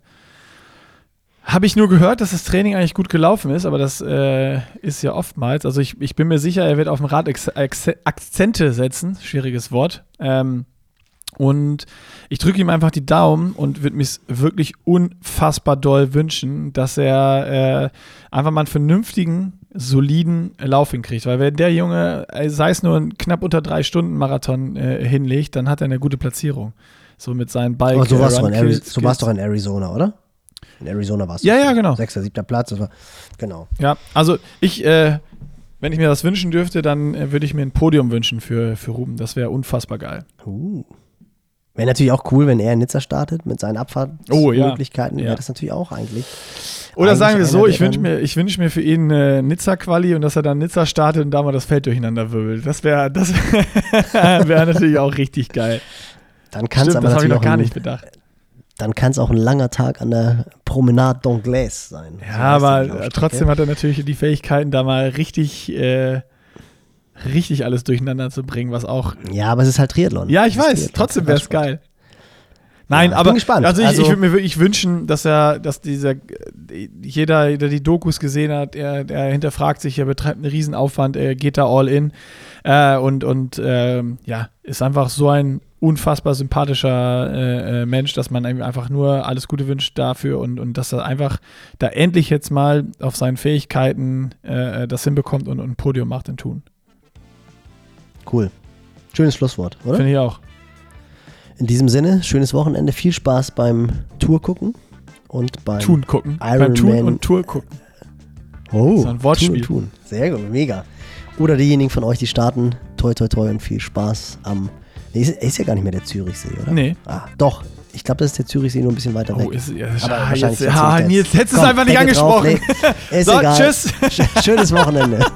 habe ich nur gehört, dass das Training eigentlich gut gelaufen ist, aber das äh, ist ja oftmals. Also ich, ich bin mir sicher, er wird auf dem Rad Ex Ex Akzente setzen. Schwieriges Wort. Ähm, und ich drücke ihm einfach die Daumen und würde mir wirklich unfassbar doll wünschen, dass er äh, einfach mal einen vernünftigen, soliden Lauf hinkriegt. Weil wenn der Junge, äh, sei es nur ein knapp unter drei Stunden Marathon äh, hinlegt, dann hat er eine gute Platzierung. so mit seinen Bike. Aber so, warst äh, du, in Ari du warst doch in Arizona, oder? In Arizona warst du. Ja, ja, genau. Sechster, siebter Platz. War, genau. Ja, also ich, äh, wenn ich mir das wünschen dürfte, dann äh, würde ich mir ein Podium wünschen für, für Ruben. Das wäre unfassbar geil. Uh. Wäre natürlich auch cool, wenn er in Nizza startet mit seinen Oh, ja. Wäre das natürlich auch eigentlich. Oder Eigentlich sagen wir so, ich wünsche mir, ich wünsch mir für ihn äh, Nizza-Quali und dass er dann Nizza startet und da mal das Feld durcheinander wirbelt. Das wäre das wäre natürlich auch richtig geil. Dann kann es aber das habe ich natürlich noch gar nicht bedacht. Dann kann es auch ein langer Tag an der Promenade d'Anglaise sein. So Ja, die aber Laufstrecke. trotzdem hat er natürlich die Fähigkeiten, da mal richtig, äh, richtig alles durcheinander zu bringen, was auch. Ja, aber es ist halt Triathlon. Ja, ich weiß, Triathlon, trotzdem wäre es geil. Nein, Ja, ich aber bin gespannt. also ich, Also- ich würde mir wirklich wünschen, dass er, dass dieser jeder, der die Dokus gesehen hat, er, er hinterfragt sich, er betreibt einen Riesenaufwand, er geht da all in äh, und und ähm, ja ist einfach so ein unfassbar sympathischer äh, äh, Mensch, dass man einfach nur alles Gute wünscht dafür und, und dass er einfach da endlich jetzt mal auf seinen Fähigkeiten äh, das hinbekommt und, und ein Podium macht in Tun. Cool. Schönes Schlusswort, oder? Finde ich auch. In diesem Sinne, schönes Wochenende, viel Spaß beim Tour gucken und beim Tun gucken. Iron Beim Tun Man- und Tour gucken. Oh, ist ein Wortspiel. Tun, tun. Sehr gut, mega. Oder diejenigen von euch, die starten, toi toi toi und viel Spaß am. Nee, ist, ist ja gar nicht mehr der Zürichsee, oder? Nee. Ah, doch. Ich glaube, das ist der Zürichsee nur ein bisschen weiter Oh, weg. ist, ja, Aber ah, wahrscheinlich jetzt, das. Nils, hättest du es einfach nicht Deckel drauf, angesprochen. nee, ist so, egal. tschüss. Sch- Schönes Wochenende.